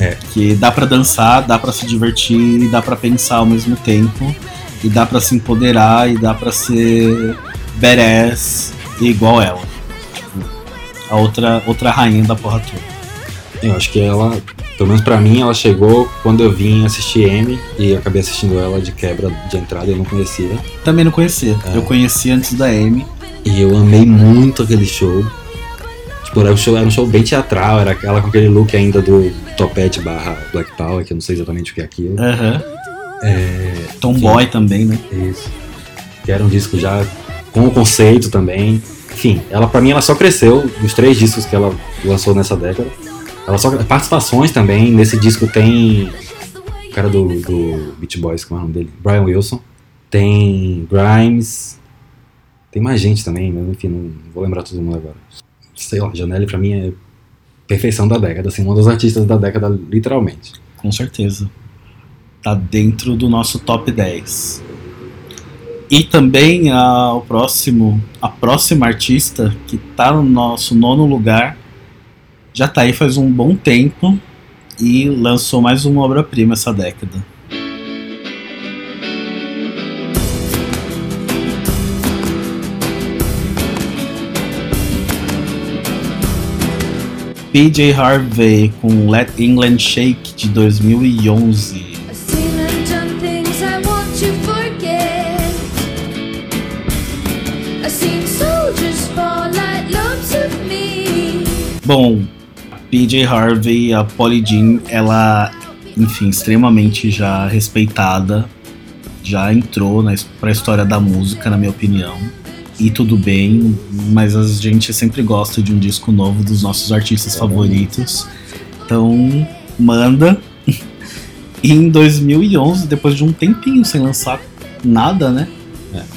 Speaker 3: É.
Speaker 2: Porque dá pra dançar, dá pra se divertir, dá pra pensar ao mesmo tempo, e dá pra se empoderar, e dá pra ser badass igual ela. Tipo, a outra, outra rainha da porra toda.
Speaker 3: Eu acho que ela, pelo menos pra mim, ela chegou quando eu vim assistir M e eu acabei assistindo ela de quebra de entrada, eu não conhecia.
Speaker 2: Também não conhecia.
Speaker 3: É.
Speaker 2: Eu conheci antes da Amy.
Speaker 3: E eu amei muito aquele show. Tipo, era um show, era um show bem teatral, era aquela com aquele look ainda do topete barra Black Power, que eu não sei exatamente o que é aquilo. É,
Speaker 2: Tomboy também, né?
Speaker 3: isso. Que era um disco já com o conceito também. Enfim, ela pra mim ela só cresceu dos três discos que ela lançou nessa década. Ela só participações também. Nesse disco tem o cara do, do Beach Boys, como é o nome dele? Brian Wilson. Tem Grimes. Tem mais gente também, mas enfim, não vou lembrar todo mundo agora. Sei lá, Janelle pra mim é perfeição da década, assim, uma das artistas da década, literalmente.
Speaker 2: Com certeza. Tá dentro do nosso top 10. E também a, o próximo, a próxima artista que tá no nosso nono lugar já tá aí faz um bom tempo e lançou mais uma obra-prima essa década. PJ Harvey com Let England Shake de 2011.
Speaker 9: I've seen and done things I want to forget. I've seen soldiers fall like lumps of meat.
Speaker 2: Bom, PJ Harvey, a Polly Jean, ela, enfim, extremamente já respeitada, já entrou na, pra história da música, na minha opinião. E tudo bem, mas a gente sempre gosta de um disco novo dos nossos artistas favoritos. Então, manda. E em 2011, depois de um tempinho sem lançar nada, né?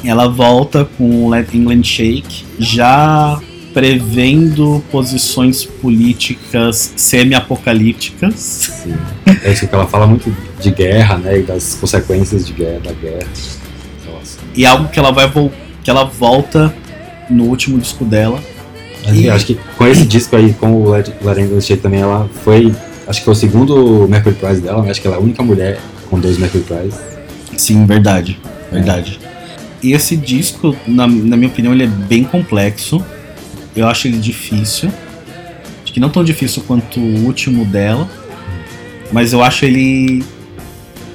Speaker 2: Ela volta com Let England Shake, já prevendo posições políticas semi-apocalípticas.
Speaker 3: Sim. É isso que ela fala muito de guerra, né? E das consequências de guerra, da guerra. Nossa.
Speaker 2: E algo que ela vai que ela volta no último disco dela. E-
Speaker 3: acho que com esse disco aí, com o England Shake também, ela foi. Acho que foi o segundo Mercury Prize dela, né? Acho que ela é a única mulher com dois Mercury Prize.
Speaker 2: Sim, verdade. Verdade. E esse disco, na, na minha opinião, ele é bem complexo. Eu acho ele difícil. Acho que não tão difícil quanto o último dela. Mas eu acho ele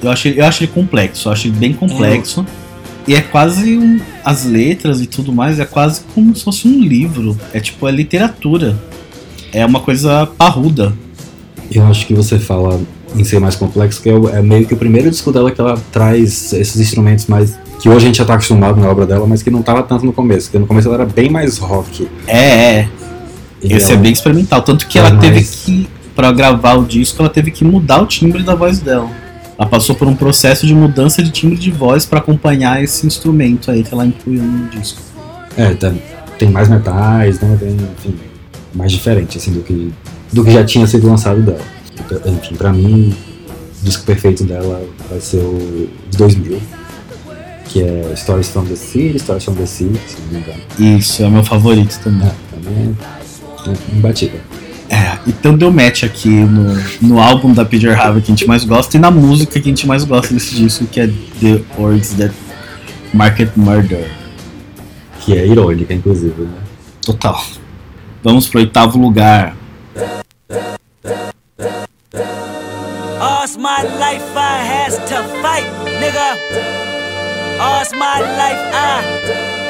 Speaker 2: Eu acho, eu acho ele complexo, eu acho ele bem complexo. E é quase um, as letras e tudo mais, é quase como se fosse um livro. É tipo, é literatura. É uma coisa parruda.
Speaker 3: Eu acho que você fala em ser mais complexo, que é, o- é meio que o primeiro disco dela que ela traz esses instrumentos mais. que hoje a gente já tá acostumado na obra dela, mas que não tava tanto no começo. Porque no começo ela era bem mais rock.
Speaker 2: É, é.
Speaker 3: E
Speaker 2: Esse é
Speaker 3: ela-
Speaker 2: bem experimental. Tanto que
Speaker 3: É
Speaker 2: ela teve
Speaker 3: mais-
Speaker 2: que, pra gravar o disco, ela teve que mudar o timbre da voz dela. Ela passou por um processo de mudança de timbre de voz pra acompanhar esse instrumento aí que ela incluiu no disco.
Speaker 3: É, tá- tem mais metais, né? Tem, enfim, mais diferente, assim, do que, do que já tinha sido lançado dela. Então, Enfim, pra mim, o disco perfeito dela vai ser o de 2000, que é Stories from the Sea, Stories from the Sea, se não me engano.
Speaker 2: Isso, é o meu favorito também.
Speaker 3: É, também é imbatível.
Speaker 2: É, então deu match aqui no, no álbum da Peter Harvey que a gente mais gosta e na música que a gente mais gosta desse disco, que é The Words That Market Murder.
Speaker 3: Que é irônica, inclusive, né?
Speaker 2: Total. Vamos pro oitavo lugar.
Speaker 10: All's my life I has to fight, nigga. All's my life I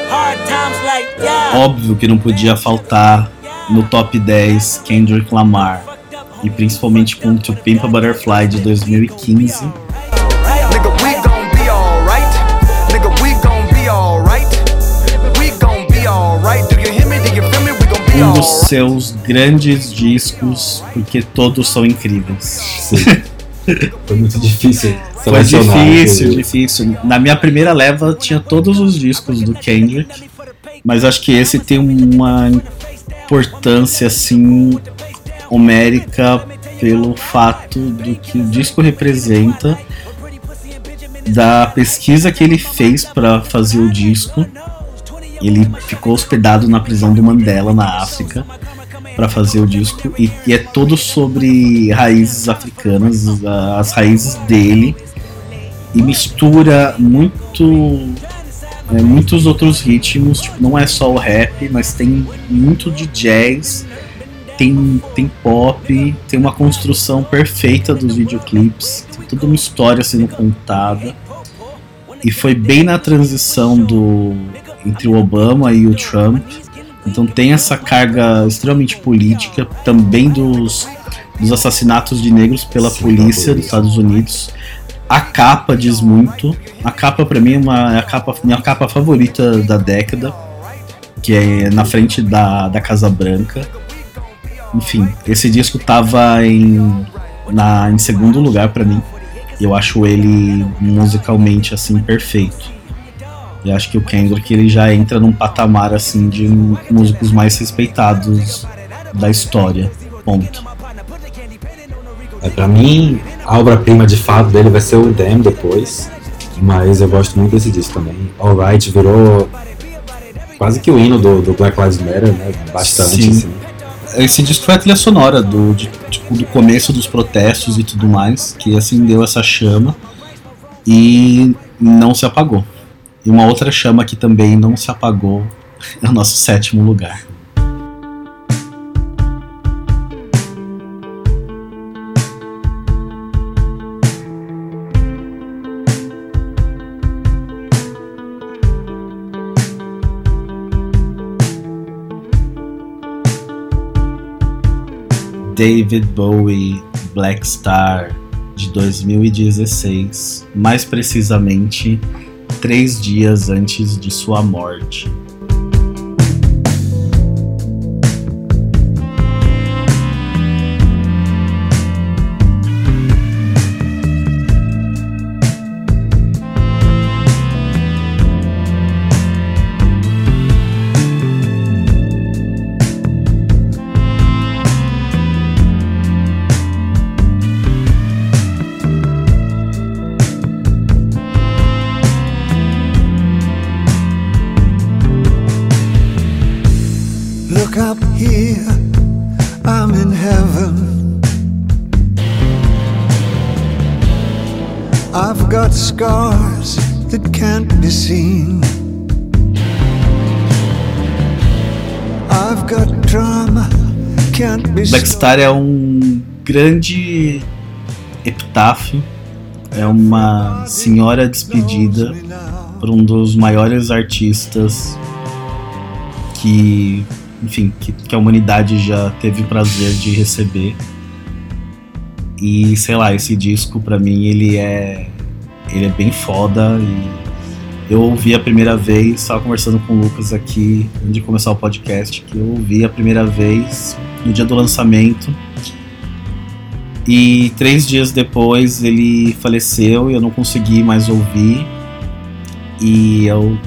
Speaker 10: hard times like yeah.
Speaker 2: Óbvio que não podia faltar no top 10 Kendrick Lamar. E principalmente com To Pimp a Butterfly de 2015.
Speaker 11: Nigga, we gon' be alright. Nigga, we gon' be alright. We gon' be alright. Do you hear me? Do you feel me? We gon' be
Speaker 2: Um dos seus grandes discos, porque todos são incríveis.
Speaker 3: Sim. Foi muito difícil
Speaker 2: Foi difícil, difícil. Na minha primeira leva tinha todos os discos do Kendrick, mas acho que esse tem uma importância assim homérica pelo fato do que o disco representa, da pesquisa que ele fez para fazer o disco. Ele ficou hospedado na prisão do Mandela na África para fazer o disco e, e é todo sobre raízes africanas, as raízes dele e mistura muito é, muitos outros ritmos, tipo, não é só o rap, mas tem muito de jazz, tem, tem pop, tem uma construção perfeita dos videoclipes, tem toda uma história sendo contada. E foi bem na transição do entre o Obama e o Trump. Então tem essa carga extremamente política, também dos, dos assassinatos de negros pela polícia
Speaker 3: pela
Speaker 2: dos Estados Unidos. A capa diz muito. A capa pra mim é uma, é a capa, minha capa favorita da década, que é na frente da, da Casa Branca. Enfim, esse disco tava em, na, em segundo lugar pra mim. Eu acho ele musicalmente assim perfeito. E acho que o Kendrick ele já entra num patamar assim de músicos mais respeitados da história. Ponto.
Speaker 3: É, pra mim, a obra-prima de fato dele vai ser o Damn depois. Mas eu gosto muito desse disco também. Alright virou quase que o hino do, do Black Lives Matter, né? Bastante,
Speaker 2: Sim.
Speaker 3: assim.
Speaker 2: Esse disco foi a trilha sonora do, de- tipo, do começo dos protestos e tudo mais, que acendeu essa chama e não se apagou. E uma outra chama que também não se apagou é o nosso sétimo lugar. David Bowie Black Star de 2016, mais precisamente três dias antes de sua morte. Star é um grande epitáfio é uma senhora despedida por um dos maiores artistas que, enfim, que, que a humanidade já teve o prazer de receber. E sei lá, esse disco pra mim ele é ele é bem foda e eu ouvi a primeira vez, estava conversando com o Lucas aqui antes de começar o podcast, que eu ouvi a primeira vez no dia do lançamento. E três dias depois ele faleceu e eu não consegui mais ouvir. E eu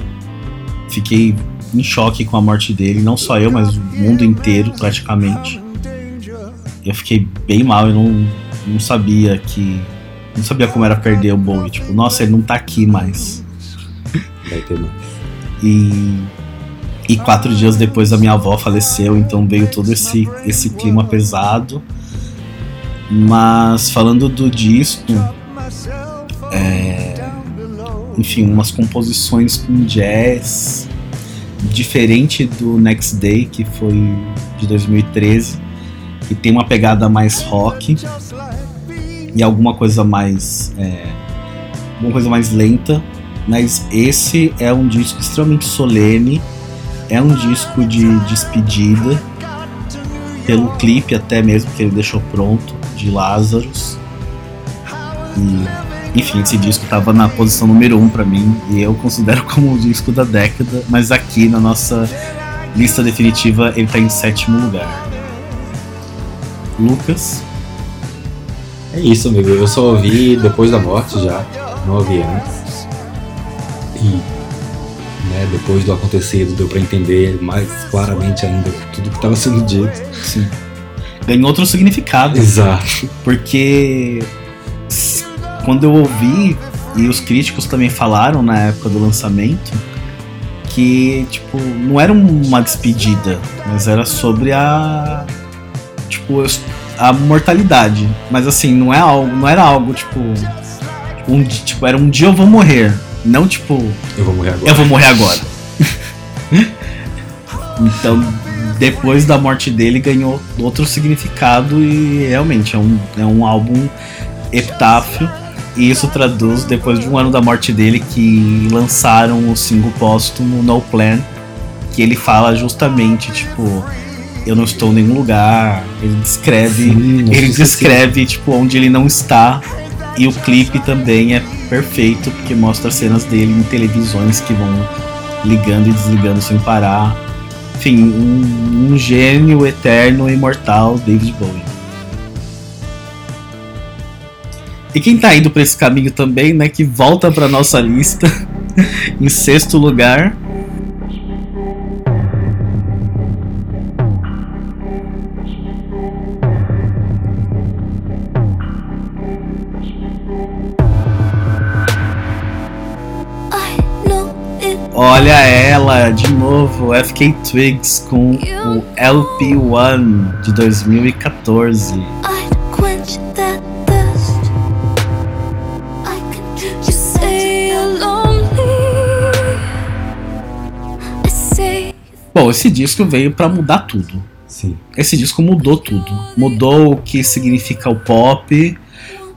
Speaker 2: fiquei em choque com a morte dele, não só eu, mas o mundo inteiro praticamente. Eu fiquei bem mal, eu não, não sabia que. Não sabia como era perder o Bowie. Tipo, nossa, ele não tá aqui mais.
Speaker 3: Vai ter mais.
Speaker 2: E, e quatro dias depois a minha avó faleceu, então veio todo esse, esse clima pesado. Mas falando do disco, é, enfim, umas composições com jazz, diferente do Next Day, que foi de 2013, que tem uma pegada mais rock e alguma coisa mais. É, alguma coisa mais lenta mas esse é um disco extremamente solene, é um disco de despedida, pelo clipe até mesmo que ele deixou pronto, de Lazarus. E, enfim, esse disco estava na posição número 1 um para mim, e eu considero como o disco da década, mas aqui na nossa lista definitiva ele está em sétimo lugar. Lucas?
Speaker 3: É isso, amigo. Eu só ouvi depois da morte já, não ouvi antes. E né, depois do acontecido deu para entender mais claramente ainda tudo que estava sendo dito.
Speaker 2: Sim. Ganhou outro significado.
Speaker 3: Exato.
Speaker 2: Porque quando eu ouvi, e os críticos também falaram na época do lançamento, que, tipo, não era uma despedida, mas era sobre a. Tipo, a mortalidade. Mas assim, não é algo. Não era algo, tipo. Um, tipo, era um dia eu vou morrer. Não tipo.
Speaker 3: Eu vou morrer agora.
Speaker 2: Eu vou morrer agora. então, depois da morte dele, ganhou outro significado e realmente é um, é um álbum epitáfio. E isso traduz depois de um ano da morte dele que lançaram o single póstumo No Plan, que ele fala justamente, tipo, eu não estou em nenhum lugar. Ele descreve,
Speaker 3: Sim,
Speaker 2: ele
Speaker 3: esqueci.
Speaker 2: descreve tipo onde ele não está. E o clipe também é perfeito porque mostra cenas dele em televisões que vão ligando e desligando sem parar. Enfim, um, um gênio eterno e imortal, David Bowie. E quem tá indo pra esse caminho também, né, que volta pra nossa lista em sexto lugar, FK Twigs com o LP1 de 2014.
Speaker 8: quench that thirst. I can just say you're lonely. I say
Speaker 2: Bom, esse disco veio pra mudar tudo.
Speaker 3: Sim.
Speaker 2: Esse disco mudou tudo. Mudou o que significa o pop,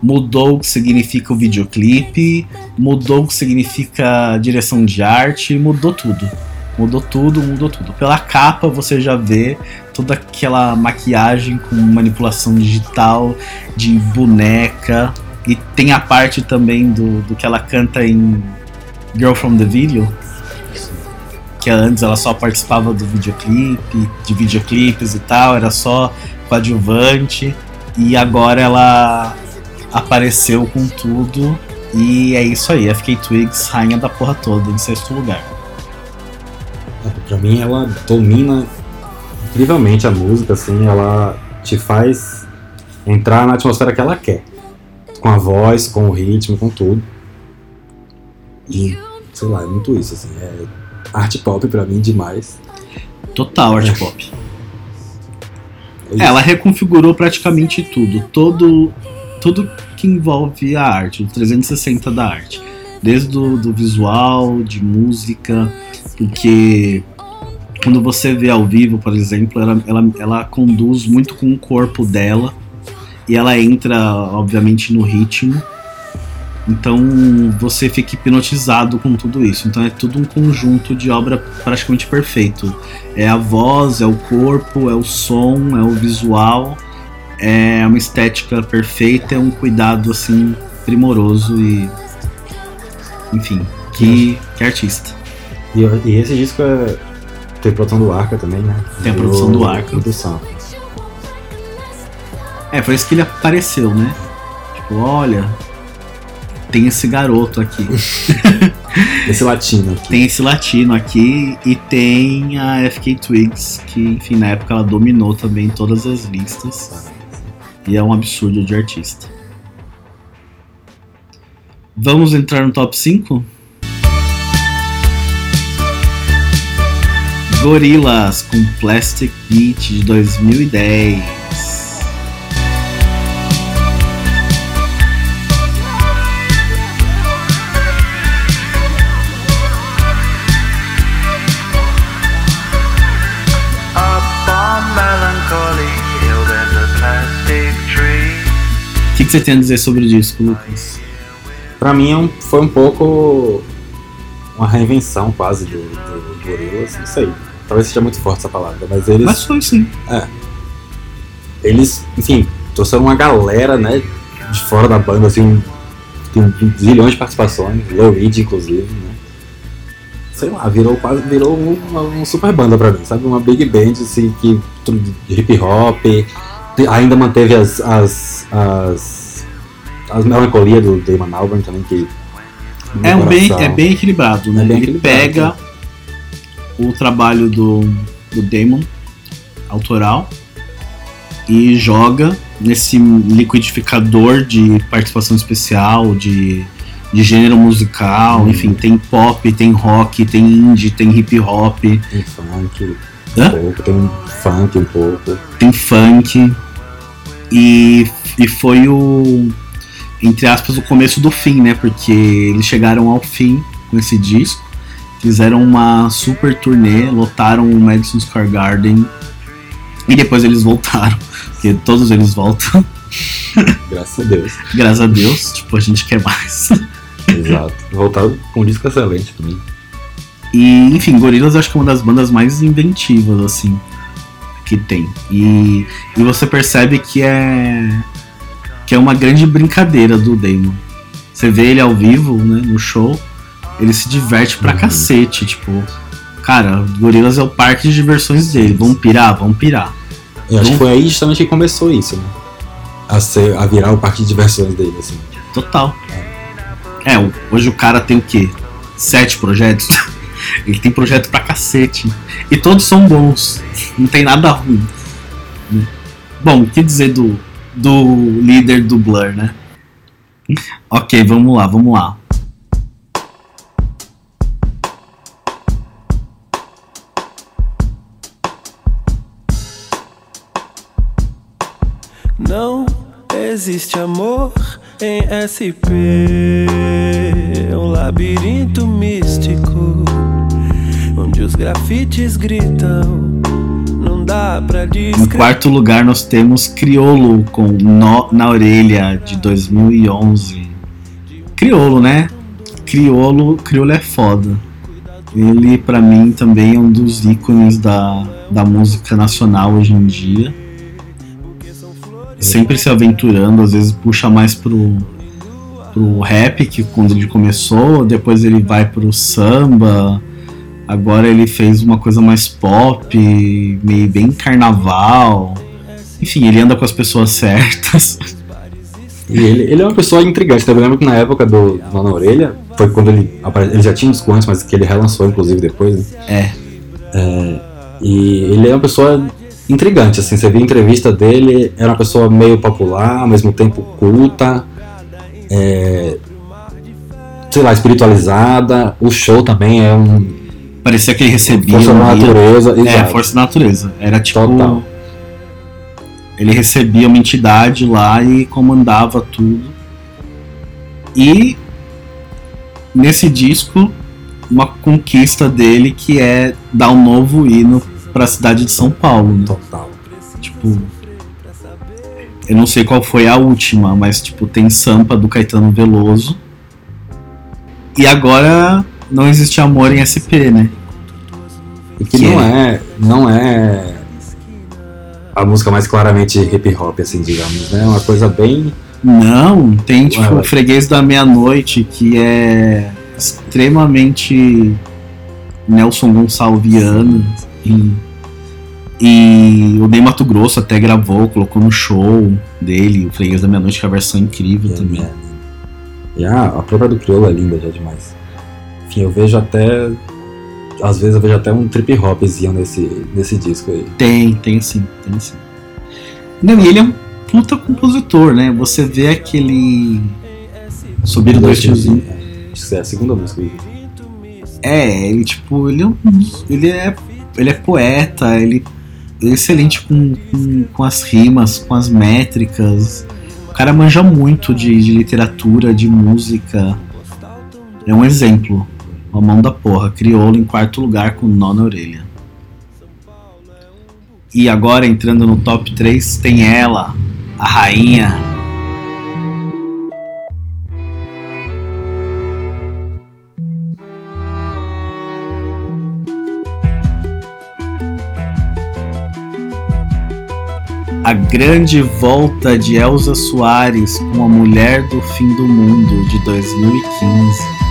Speaker 2: mudou o que significa o videoclipe, mudou o que significa a direção de arte, mudou tudo. Mudou tudo, mudou tudo. Pela capa você já vê toda aquela maquiagem com manipulação digital, de boneca. E tem a parte também do, do que ela canta em Girl from the Video. Que antes ela só participava do videoclipe, de videoclipes e tal, era só coadjuvante. E agora ela apareceu com tudo. E é isso aí, FK Twigs, rainha da porra toda, em sexto lugar.
Speaker 3: Pra mim, ela domina incrivelmente a música, assim, ela te faz entrar na atmosfera que ela quer. Com a voz, com o ritmo, com tudo. E, sei lá, é muito isso, assim. É arte pop pra mim demais.
Speaker 2: Total art pop.
Speaker 3: É.
Speaker 2: Ela reconfigurou praticamente tudo, todo tudo que envolve a arte, o 360 da arte. Desde do, do visual, de música, porque quando você vê ao vivo, por exemplo, ela, ela, ela conduz muito com o corpo dela e ela entra, obviamente, no ritmo, Então você fica hipnotizado com tudo isso. Então é tudo um conjunto de obra praticamente perfeito. É a voz, é o corpo, é o som, é o visual, é uma estética perfeita, é um cuidado assim primoroso e enfim, que, que artista.
Speaker 3: E, e esse disco é, tem produção do Arca também, né?
Speaker 2: Tem a produção do Arca.
Speaker 3: Produção.
Speaker 2: É, foi isso que ele apareceu, né? Tipo, olha, tem esse garoto aqui.
Speaker 3: esse latino aqui.
Speaker 2: Tem esse latino aqui e tem a FK Twigs, que, enfim, na época ela dominou também todas as listas. E é um absurdo de artista. Vamos entrar no top 5? Gorilas com Plastic Beach de 2010. O que, você tem a dizer sobre o disco, Lucas?
Speaker 3: Pra mim é um- foi um pouco uma reinvenção quase do, do Gorillaz, não sei. Talvez seja muito forte essa palavra, mas eles.
Speaker 2: Mas foi sim.
Speaker 3: É. Eles, enfim, trouxeram uma galera, né, de fora da banda, assim, tem zilhões de participações, Low Reed, inclusive, né. Sei lá, virou quase, virou uma, uma super banda pra mim, sabe? Uma big band, assim, que hip hop, ainda manteve as, as, as, as melancolia do Damon Albarn também, que...
Speaker 2: É, um bem, é bem equilibrado, né?
Speaker 3: É bem
Speaker 2: Ele
Speaker 3: equilibrado,
Speaker 2: pega o trabalho do, do Damon, autoral, e joga nesse liquidificador de participação especial, de, de gênero musical,
Speaker 3: Uhum.
Speaker 2: enfim, tem pop, tem rock, tem indie, tem hip hop,
Speaker 3: Tem funk,
Speaker 2: Hã?
Speaker 3: pouco, tem funk um pouco.
Speaker 2: tem funk. E, e foi o, entre aspas, o começo do fim, né? Porque eles chegaram ao fim com esse disco. Fizeram uma super turnê, lotaram o Madison Square Garden. E depois eles voltaram. Porque todos eles voltam.
Speaker 3: Graças a Deus.
Speaker 2: Graças a Deus. Tipo, a gente quer mais.
Speaker 3: Exato. Voltaram com um disco excelente mim.
Speaker 2: E, enfim, Gorillaz eu acho que é uma das bandas mais inventivas, assim, que tem. E, e você percebe que é que é uma grande brincadeira do Damon. Você vê ele ao vivo, né, no show, ele se diverte pra cacete, tipo, cara, Gorillaz é o parque de diversões dele, vamos pirar, vamos pirar.
Speaker 3: Eu acho
Speaker 2: Não-
Speaker 3: que foi aí justamente que começou isso, né? A, ser, a virar o parque de diversões dele, assim.
Speaker 2: Total. É, hoje o cara tem o quê? Sete projetos? Ele tem projeto pra cacete. E todos são bons. Não tem nada ruim. Bom, o que dizer do, do líder do Blur, né? Ok, vamos lá, vamos lá.
Speaker 12: Não existe amor em SP. É um labirinto místico onde os grafites gritam. Dá pra
Speaker 2: Em
Speaker 12: descrever.
Speaker 2: quarto lugar nós temos Criolo com Nó na Orelha de 2011. Criolo, né? Criolo, Criolo é foda. Ele pra mim também é um dos ícones da, da música nacional hoje em dia. Sempre se aventurando, às vezes puxa mais pro, pro rap, que quando ele começou, depois ele vai pro samba. Agora ele fez uma coisa mais pop, meio bem carnaval. Enfim, ele anda com as pessoas certas.
Speaker 3: E ele, ele é uma pessoa intrigante. Eu lembro que na época do, Nó na Orelha, foi quando ele apare- Ele já tinha um disco antes, mas que ele relançou, inclusive, depois, né?
Speaker 2: É.
Speaker 3: É, E ele é uma pessoa intrigante, assim. Você vê a entrevista dele, era uma pessoa meio popular, ao mesmo tempo culta. é, sei lá, espiritualizada. O show também é um.
Speaker 2: Parecia que ele recebia.
Speaker 3: Força da natureza,
Speaker 2: É,
Speaker 3: exato.
Speaker 2: força da natureza. Era tipo.
Speaker 3: Total.
Speaker 2: Ele recebia uma entidade lá e comandava tudo. E nesse disco, uma conquista dele que é dar um novo hino pra cidade de São Paulo. Né?
Speaker 3: Total.
Speaker 2: Tipo. Eu não sei qual foi a última, mas tipo, tem Sampa do Caetano Veloso. E agora não existe amor em SP, né?
Speaker 3: E que, não
Speaker 2: é-
Speaker 3: é. Não é a música mais claramente hip hop, assim, digamos, né? É uma coisa bem.
Speaker 2: Não, tem tipo
Speaker 3: Ué, ué.
Speaker 2: o Freguês da Meia-Noite, que é extremamente Nelson Gonçalviano. E, e o Ney Mato Grosso até gravou, colocou no show dele, o Freguês da Meia-Noite, que é a versão incrível também.
Speaker 3: E a, a própria do Criolo é linda já demais. Enfim, eu vejo até. Às vezes eu vejo até um trip hopzinho nesse, nesse disco aí.
Speaker 2: Tem, tem sim, tem sim. Não, e ele é um puta compositor, né? Você vê aquele. Subir dois tiozinhos.
Speaker 3: Acho que é a segunda música.
Speaker 2: É, ele tipo, ele é, um- ele é, ele é poeta, ele é excelente com, com, com as rimas, com as métricas. O cara manja muito de, de literatura, de música. É um exemplo. Uma mão da porra. Crioulo em quarto lugar com nó na orelha. E agora entrando no top 3 tem ela, a rainha. A grande volta de Elza Soares com a Mulher do Fim do Mundo de 2015.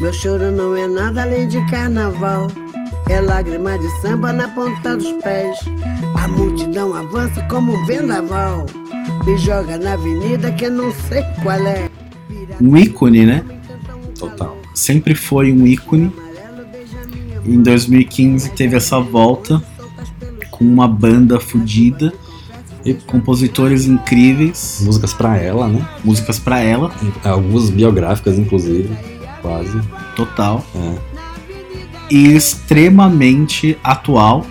Speaker 13: Meu choro não é nada além de carnaval. É lágrima de samba na ponta dos pés. A multidão avança como um vendaval. Me joga na avenida que eu não sei qual é.
Speaker 2: Um ícone, né?
Speaker 3: Total.
Speaker 2: Sempre foi um ícone. Em 2015 teve essa volta com uma banda fodida e compositores incríveis.
Speaker 3: Músicas pra ela, né?
Speaker 2: Músicas pra ela.
Speaker 3: Algumas biográficas, inclusive. Quase.
Speaker 2: Total.
Speaker 3: É.
Speaker 2: E extremamente atual.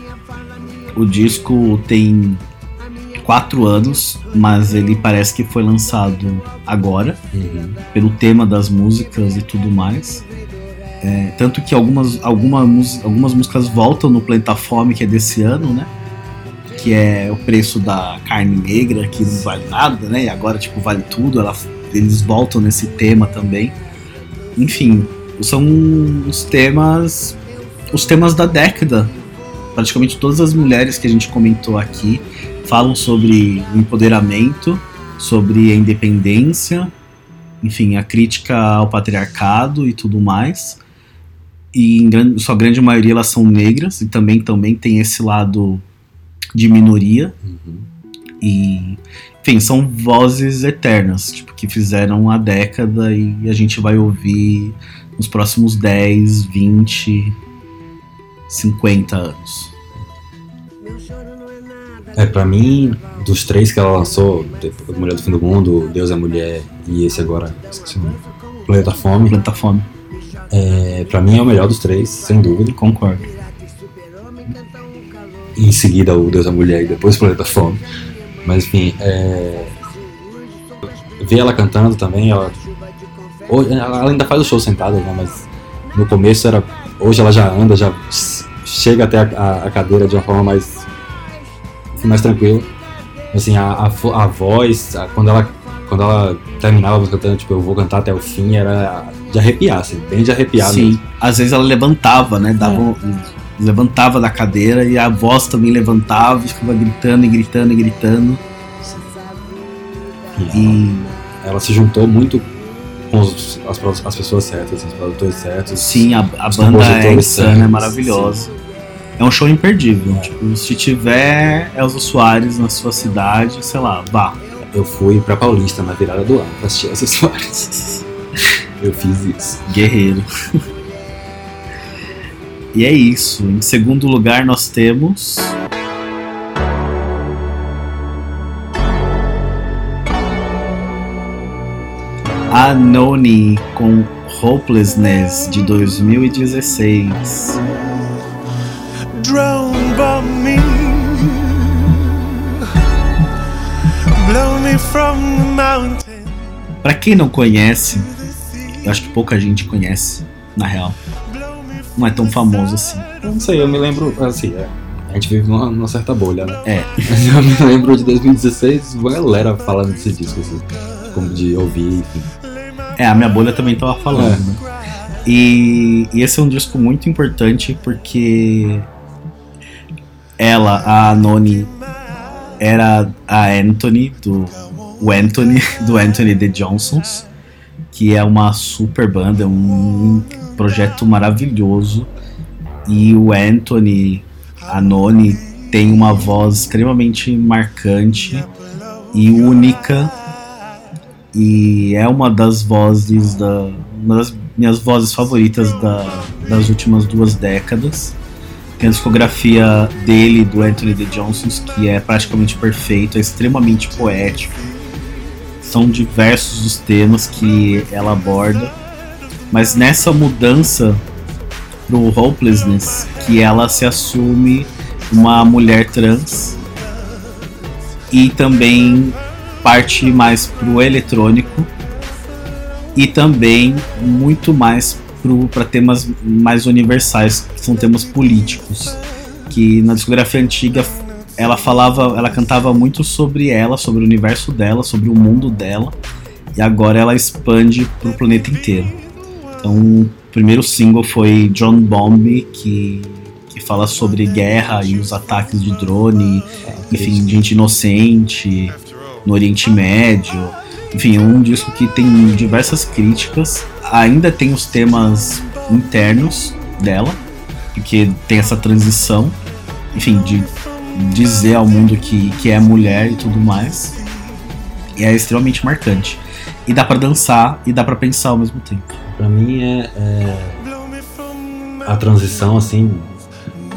Speaker 2: O disco tem quatro anos, mas ele parece que foi lançado agora,
Speaker 3: Uhum.
Speaker 2: pelo tema das músicas e tudo mais. É, tanto que algumas, alguma algumas músicas voltam no Planeta Fome, que é desse ano, né? Que é o preço da carne negra, que não vale nada, né? E agora, tipo, vale tudo. Ela- eles voltam nesse tema também. Enfim, são os temas. Os temas da década. Praticamente todas as mulheres que a gente comentou aqui falam sobre o empoderamento, sobre a independência, enfim, a crítica ao patriarcado e tudo mais. E em gran- sua grande maioria elas são negras e também também tem esse lado de minoria. E enfim, são vozes eternas, tipo, que fizeram a década e a gente vai ouvir nos próximos 10, 20, 50 anos.
Speaker 3: É, pra mim, dos três que ela lançou, Mulher do Fim do Mundo, Deus é Mulher e esse agora, esqueci o nome, Planeta Fome.
Speaker 2: Planeta Fome.
Speaker 3: É, pra mim é o melhor dos três, sem dúvida.
Speaker 2: Concordo.
Speaker 3: Em seguida o Deus é Mulher e depois Planeta Fome. Mas enfim, é... ver ela cantando também, ela... Hoje, ela ainda faz o show sentada, né? Mas no começo era. Hoje ela já anda, já chega até a, a- cadeira de uma forma mais. assim, mais tranquila. Assim, a, a, a voz, a- quando ela. Quando ela terminava a música cantando, tipo, eu vou cantar até o fim, era de arrepiar, assim, bem de arrepiar
Speaker 2: Sim,
Speaker 3: mesmo.
Speaker 2: às vezes ela levantava, né? Dava um- levantava da cadeira e a voz também levantava e ficava gritando e gritando e gritando.
Speaker 3: E ela se juntou muito com os- as, as pessoas certas, os produtores certos.
Speaker 2: Sim, a, a banda é insana, é maravilhosa. É um show imperdível. Tipo, se tiver Elza Soares na sua cidade, sei lá, vá.
Speaker 3: Eu fui pra Paulista na virada do ano pra assistir Elza Soares. Eu fiz isso.
Speaker 2: Guerreiro. E é isso. Em segundo lugar, nós temos. A Noni com Hopelessness de 2016.
Speaker 14: drowned by me. Blow me from the mountain.
Speaker 2: Pra quem não conhece, eu acho que pouca gente conhece, na real. Não é tão famoso assim.
Speaker 3: Eu não sei, eu me lembro, assim, é, a gente vive numa, numa certa bolha, né?
Speaker 2: É.
Speaker 3: Mas eu me lembro de 2016, uma galera falando desse disco, assim, como de ouvir, enfim.
Speaker 2: É, a minha bolha também tava falando,
Speaker 3: É.
Speaker 2: né? E, e esse é um disco muito importante porque ela, a Noni, era a Anthony, do, o Anthony, do Anthony The Johnsons, que é uma super banda, um projeto maravilhoso. E o Anthony, a Noni, tem uma voz extremamente marcante e única e é uma das vozes da uma das minhas vozes favoritas da- das últimas duas décadas tem a discografia dele do Anthony D. Johnson que é praticamente perfeito é extremamente poético são diversos os temas que ela aborda mas nessa mudança pro hopelessness que ela se assume uma mulher trans e também parte mais pro eletrônico e também muito mais para temas mais universais, que são temas políticos, que na discografia antiga ela falava, ela cantava muito sobre ela, sobre o universo dela, sobre o mundo dela, e agora ela expande pro planeta inteiro. Então, o primeiro single foi John Bomb, que, que fala sobre guerra e os ataques de drone, enfim, gente inocente no Oriente Médio. Enfim, é um disco que tem diversas críticas. Ainda tem os temas internos dela, porque tem essa transição, enfim, de dizer ao mundo que, que é mulher e tudo mais. E é extremamente marcante. E dá pra dançar e dá pra pensar ao mesmo tempo.
Speaker 3: Pra mim é, é a transição, assim.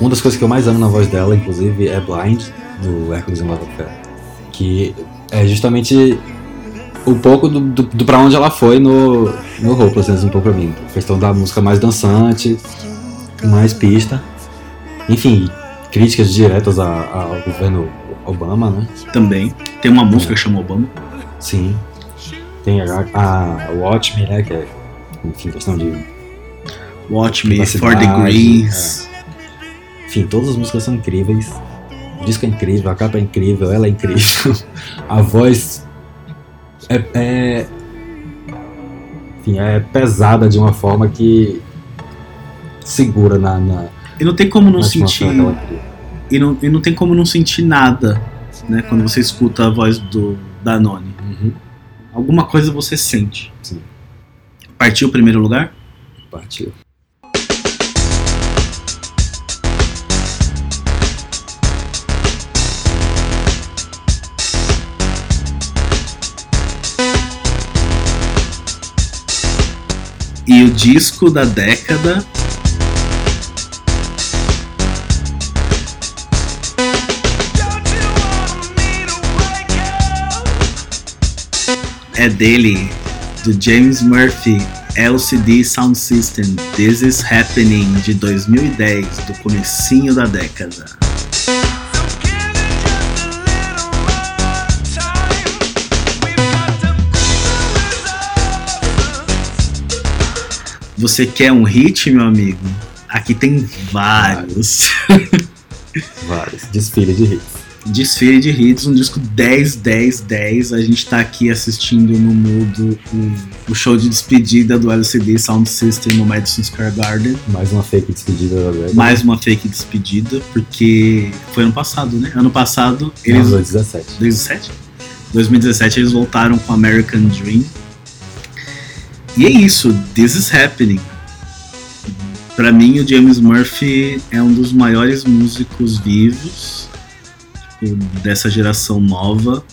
Speaker 3: Uma das coisas que eu mais amo na voz dela, inclusive, é Blind, do Hercules and Love Affair. Que é justamente um pouco do, do, do pra onde ela foi no, no Hopelessness, um pouco pra mim. A questão da música mais dançante, mais pista. Enfim, críticas diretas a- ao governo Obama, né?
Speaker 2: Também. Tem uma música que chama Obama.
Speaker 3: Sim. Tem a, a Watch Me, né? Que é, enfim, questão de
Speaker 2: Watch Me, Four Degrees.
Speaker 3: é. Enfim, todas as músicas são incríveis. O disco é incrível, a capa é incrível, ela é incrível. A voz é, é- enfim, é pesada de uma forma que segura na. na
Speaker 2: E não tem como não
Speaker 3: na
Speaker 2: sentir. E não, e não tem como não sentir nada, né? Quando você escuta a voz do da Noni. Alguma coisa você sente.
Speaker 3: Sim.
Speaker 2: Partiu o primeiro lugar?
Speaker 3: Partiu.
Speaker 2: E o disco da década. É dele, do James Murphy, LCD Sound System, This Is Happening, de 2010, do comecinho da década. Você quer um hit, meu amigo? Aqui tem vários.
Speaker 3: Vários. Desfile de hits.
Speaker 2: Desfile de hits, um disco 10, 10, 10. A gente tá aqui assistindo no mudo o, o show de despedida do LCD Sound System no Madison Square Garden.
Speaker 3: Mais uma fake despedida da.
Speaker 2: Mais uma fake despedida, porque foi ano passado, né? Ano passado eles.
Speaker 3: Não, 2017.
Speaker 2: 2017? 2017 eles voltaram com American Dream. E é isso, This is Happening. Pra mim, o James Murphy é um dos maiores músicos vivos dessa geração nova.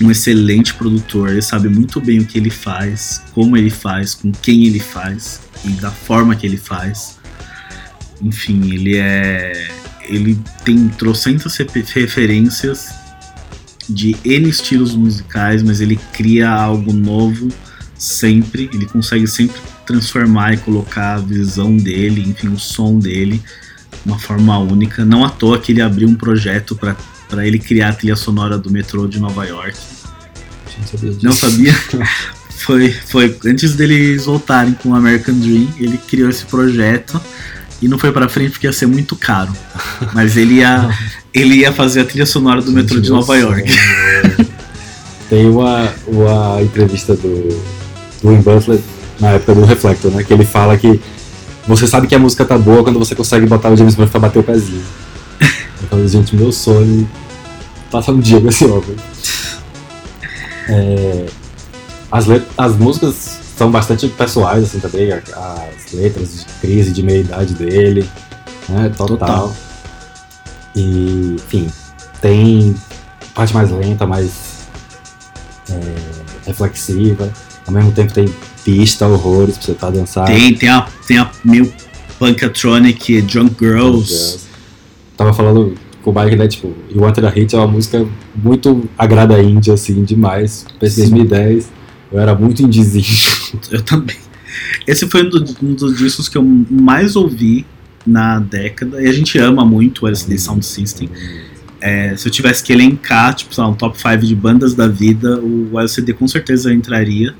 Speaker 2: Um excelente produtor, ele sabe muito bem o que ele faz, como ele faz, com quem ele faz e da forma que ele faz. Enfim, ele é. Ele tem trocentas refe- referências de N estilos musicais, mas ele cria algo novo sempre. Ele consegue sempre transformar e colocar a visão dele, enfim, o som dele, de uma forma única. Não à toa que ele abriu um projeto para ele criar a trilha sonora do metrô de Nova York.
Speaker 3: Não sabia disso.
Speaker 2: Não sabia? foi, foi antes deles voltarem com o American Dream, ele criou esse projeto e não foi pra frente porque ia ser muito caro. Mas ele ia, ele ia fazer a trilha sonora do metrô de Nova York.
Speaker 3: Tem uma, uma entrevista do, do Wim Butler na época do Reflector, né? Que ele fala que você sabe que a música tá boa quando você consegue botar o James Brown pra bater o pezinho. Falo, gente, meu sonho passar um dia com esse homem. É, as, let- as músicas são bastante pessoais, assim, também. As letras de crise de meia-idade dele, né? Total.
Speaker 2: Total.
Speaker 3: E, enfim, tem parte mais lenta, mais é, reflexiva. Ao mesmo tempo tem pista, horrores pra você tá dançar.
Speaker 2: Tem, tem a, tem a meio Punkatronic, Drunk Girls.
Speaker 3: Tava falando com o Mike, né? Tipo, You Wanted a Hit é uma música muito agrada a índia, assim, demais. Em
Speaker 2: Sim.
Speaker 3: 2010, eu era muito indizinho.
Speaker 2: Eu também. Esse foi um, do- um dos discos que eu mais ouvi na década. E a gente ama muito o LCD Sound System. É, se eu tivesse que elencar, tipo, sei lá, um top 5 de bandas da vida, o LCD com certeza entraria.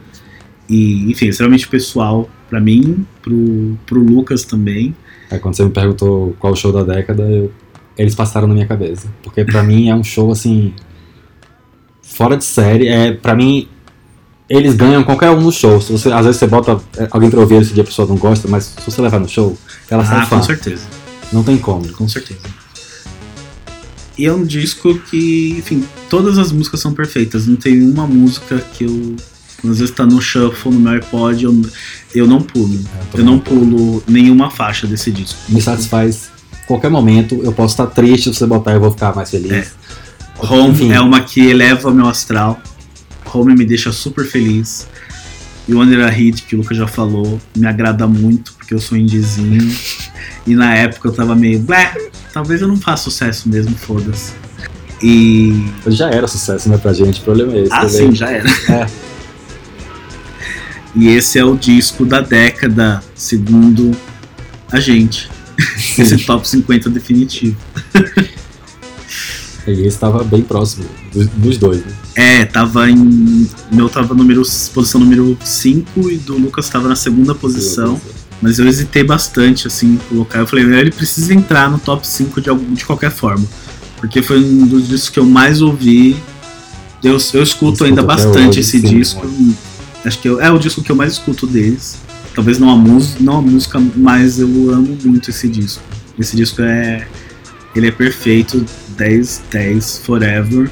Speaker 2: E, enfim, é extremamente pessoal pra mim, pro, pro Lucas também.
Speaker 3: Aí quando você me perguntou qual o show da década, eu- eles passaram na minha cabeça. Porque pra mim é um show, assim, fora de série. É, pra mim, eles ganham qualquer um no show. Se você, às vezes você bota é, alguém pra ouvir esse dia a pessoa não gosta, mas se você levar no show, ela sai
Speaker 2: ah,
Speaker 3: fã.
Speaker 2: com certeza.
Speaker 3: Não tem como.
Speaker 2: Com certeza. E é um disco que, enfim, todas as músicas são perfeitas. Não tem uma música que eu. Às vezes tá no shuffle, no meu iPod, eu, eu não pulo. Eu não pulo nenhuma faixa desse disco.
Speaker 3: Me satisfaz qualquer momento. Eu posso estar triste, se você botar eu vou ficar mais feliz.
Speaker 2: Home
Speaker 3: Enfim.
Speaker 2: é uma que eleva meu astral. Home me deixa super feliz. E Wonder a Hit, que o Lucas já falou, me agrada muito, porque eu sou indizinho. e na época eu tava meio. Talvez eu não faça sucesso mesmo, foda-se. E.
Speaker 3: Já era sucesso, né, pra gente. O problema é esse.
Speaker 2: Ah,
Speaker 3: também.
Speaker 2: sim, já era.
Speaker 3: É.
Speaker 2: E esse é o disco da década, segundo a gente. Esse top 50 definitivo.
Speaker 3: E esse estava bem próximo dos, dois, né?
Speaker 2: É, tava em. Meu tava número, posição número 5 e do Lucas tava na segunda posição. Mas eu hesitei bastante, assim, em colocar. Eu falei, ele precisa entrar no top 5 de, algum, de qualquer forma. Porque foi um dos discos que eu mais ouvi. Eu, eu escuto ainda bastante
Speaker 3: hoje,
Speaker 2: esse
Speaker 3: sim,
Speaker 2: disco. Acho que eu- é o disco que eu mais escuto deles. Talvez não a, mus, não a música, mas eu amo muito esse disco. Esse disco é. Ele é perfeito, 10, 10, forever.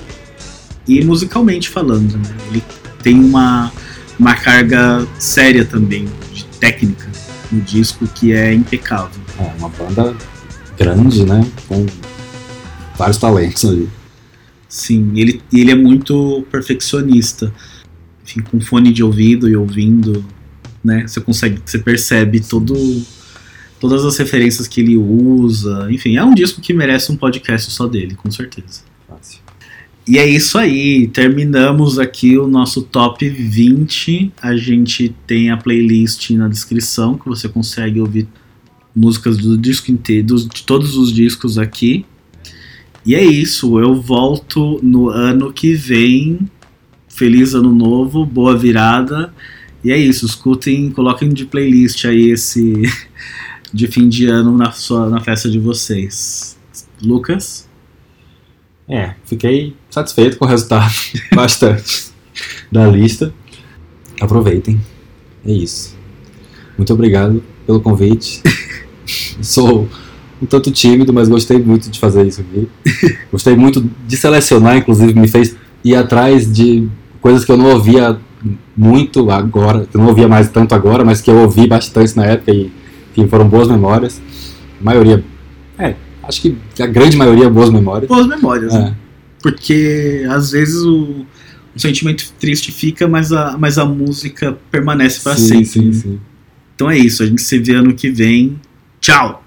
Speaker 2: E musicalmente falando, né? Ele tem uma, uma carga séria também, de técnica no disco, que é impecável.
Speaker 3: É uma banda grande, né? Com vários talentos ali.
Speaker 2: Sim, ele, ele é muito perfeccionista. Enfim, com fone de ouvido e ouvindo, né? Você consegue, você percebe todo, todas as referências que ele usa. Enfim, é um disco que merece um podcast só dele, com certeza.
Speaker 3: Fácil.
Speaker 2: E é isso aí, terminamos aqui o nosso top 20. A gente tem a playlist na descrição que você consegue ouvir músicas do disco inteiro, dos- de todos os discos aqui. E é isso, eu volto no ano que vem. Feliz ano novo, boa virada. E é isso, escutem, coloquem de playlist aí esse de fim de ano na, sua, na festa de vocês. Lucas?
Speaker 3: É, fiquei satisfeito com o resultado. Bastante. Da lista. Aproveitem. É isso. Muito obrigado pelo convite. Sou um tanto tímido, mas gostei muito de fazer isso aqui. Gostei muito de selecionar, inclusive me fez ir atrás de coisas que eu não ouvia muito agora, que eu não ouvia mais tanto agora, mas que eu ouvi bastante na época e enfim, foram boas memórias. A maioria, é, acho que a grande maioria boas memórias.
Speaker 2: Boas memórias,
Speaker 3: É.
Speaker 2: né? Porque às vezes o, o sentimento triste fica, mas a, mas a música permanece para sempre.
Speaker 3: sim,
Speaker 2: né?
Speaker 3: sim.
Speaker 2: Então é isso, a gente se vê ano que vem. Tchau!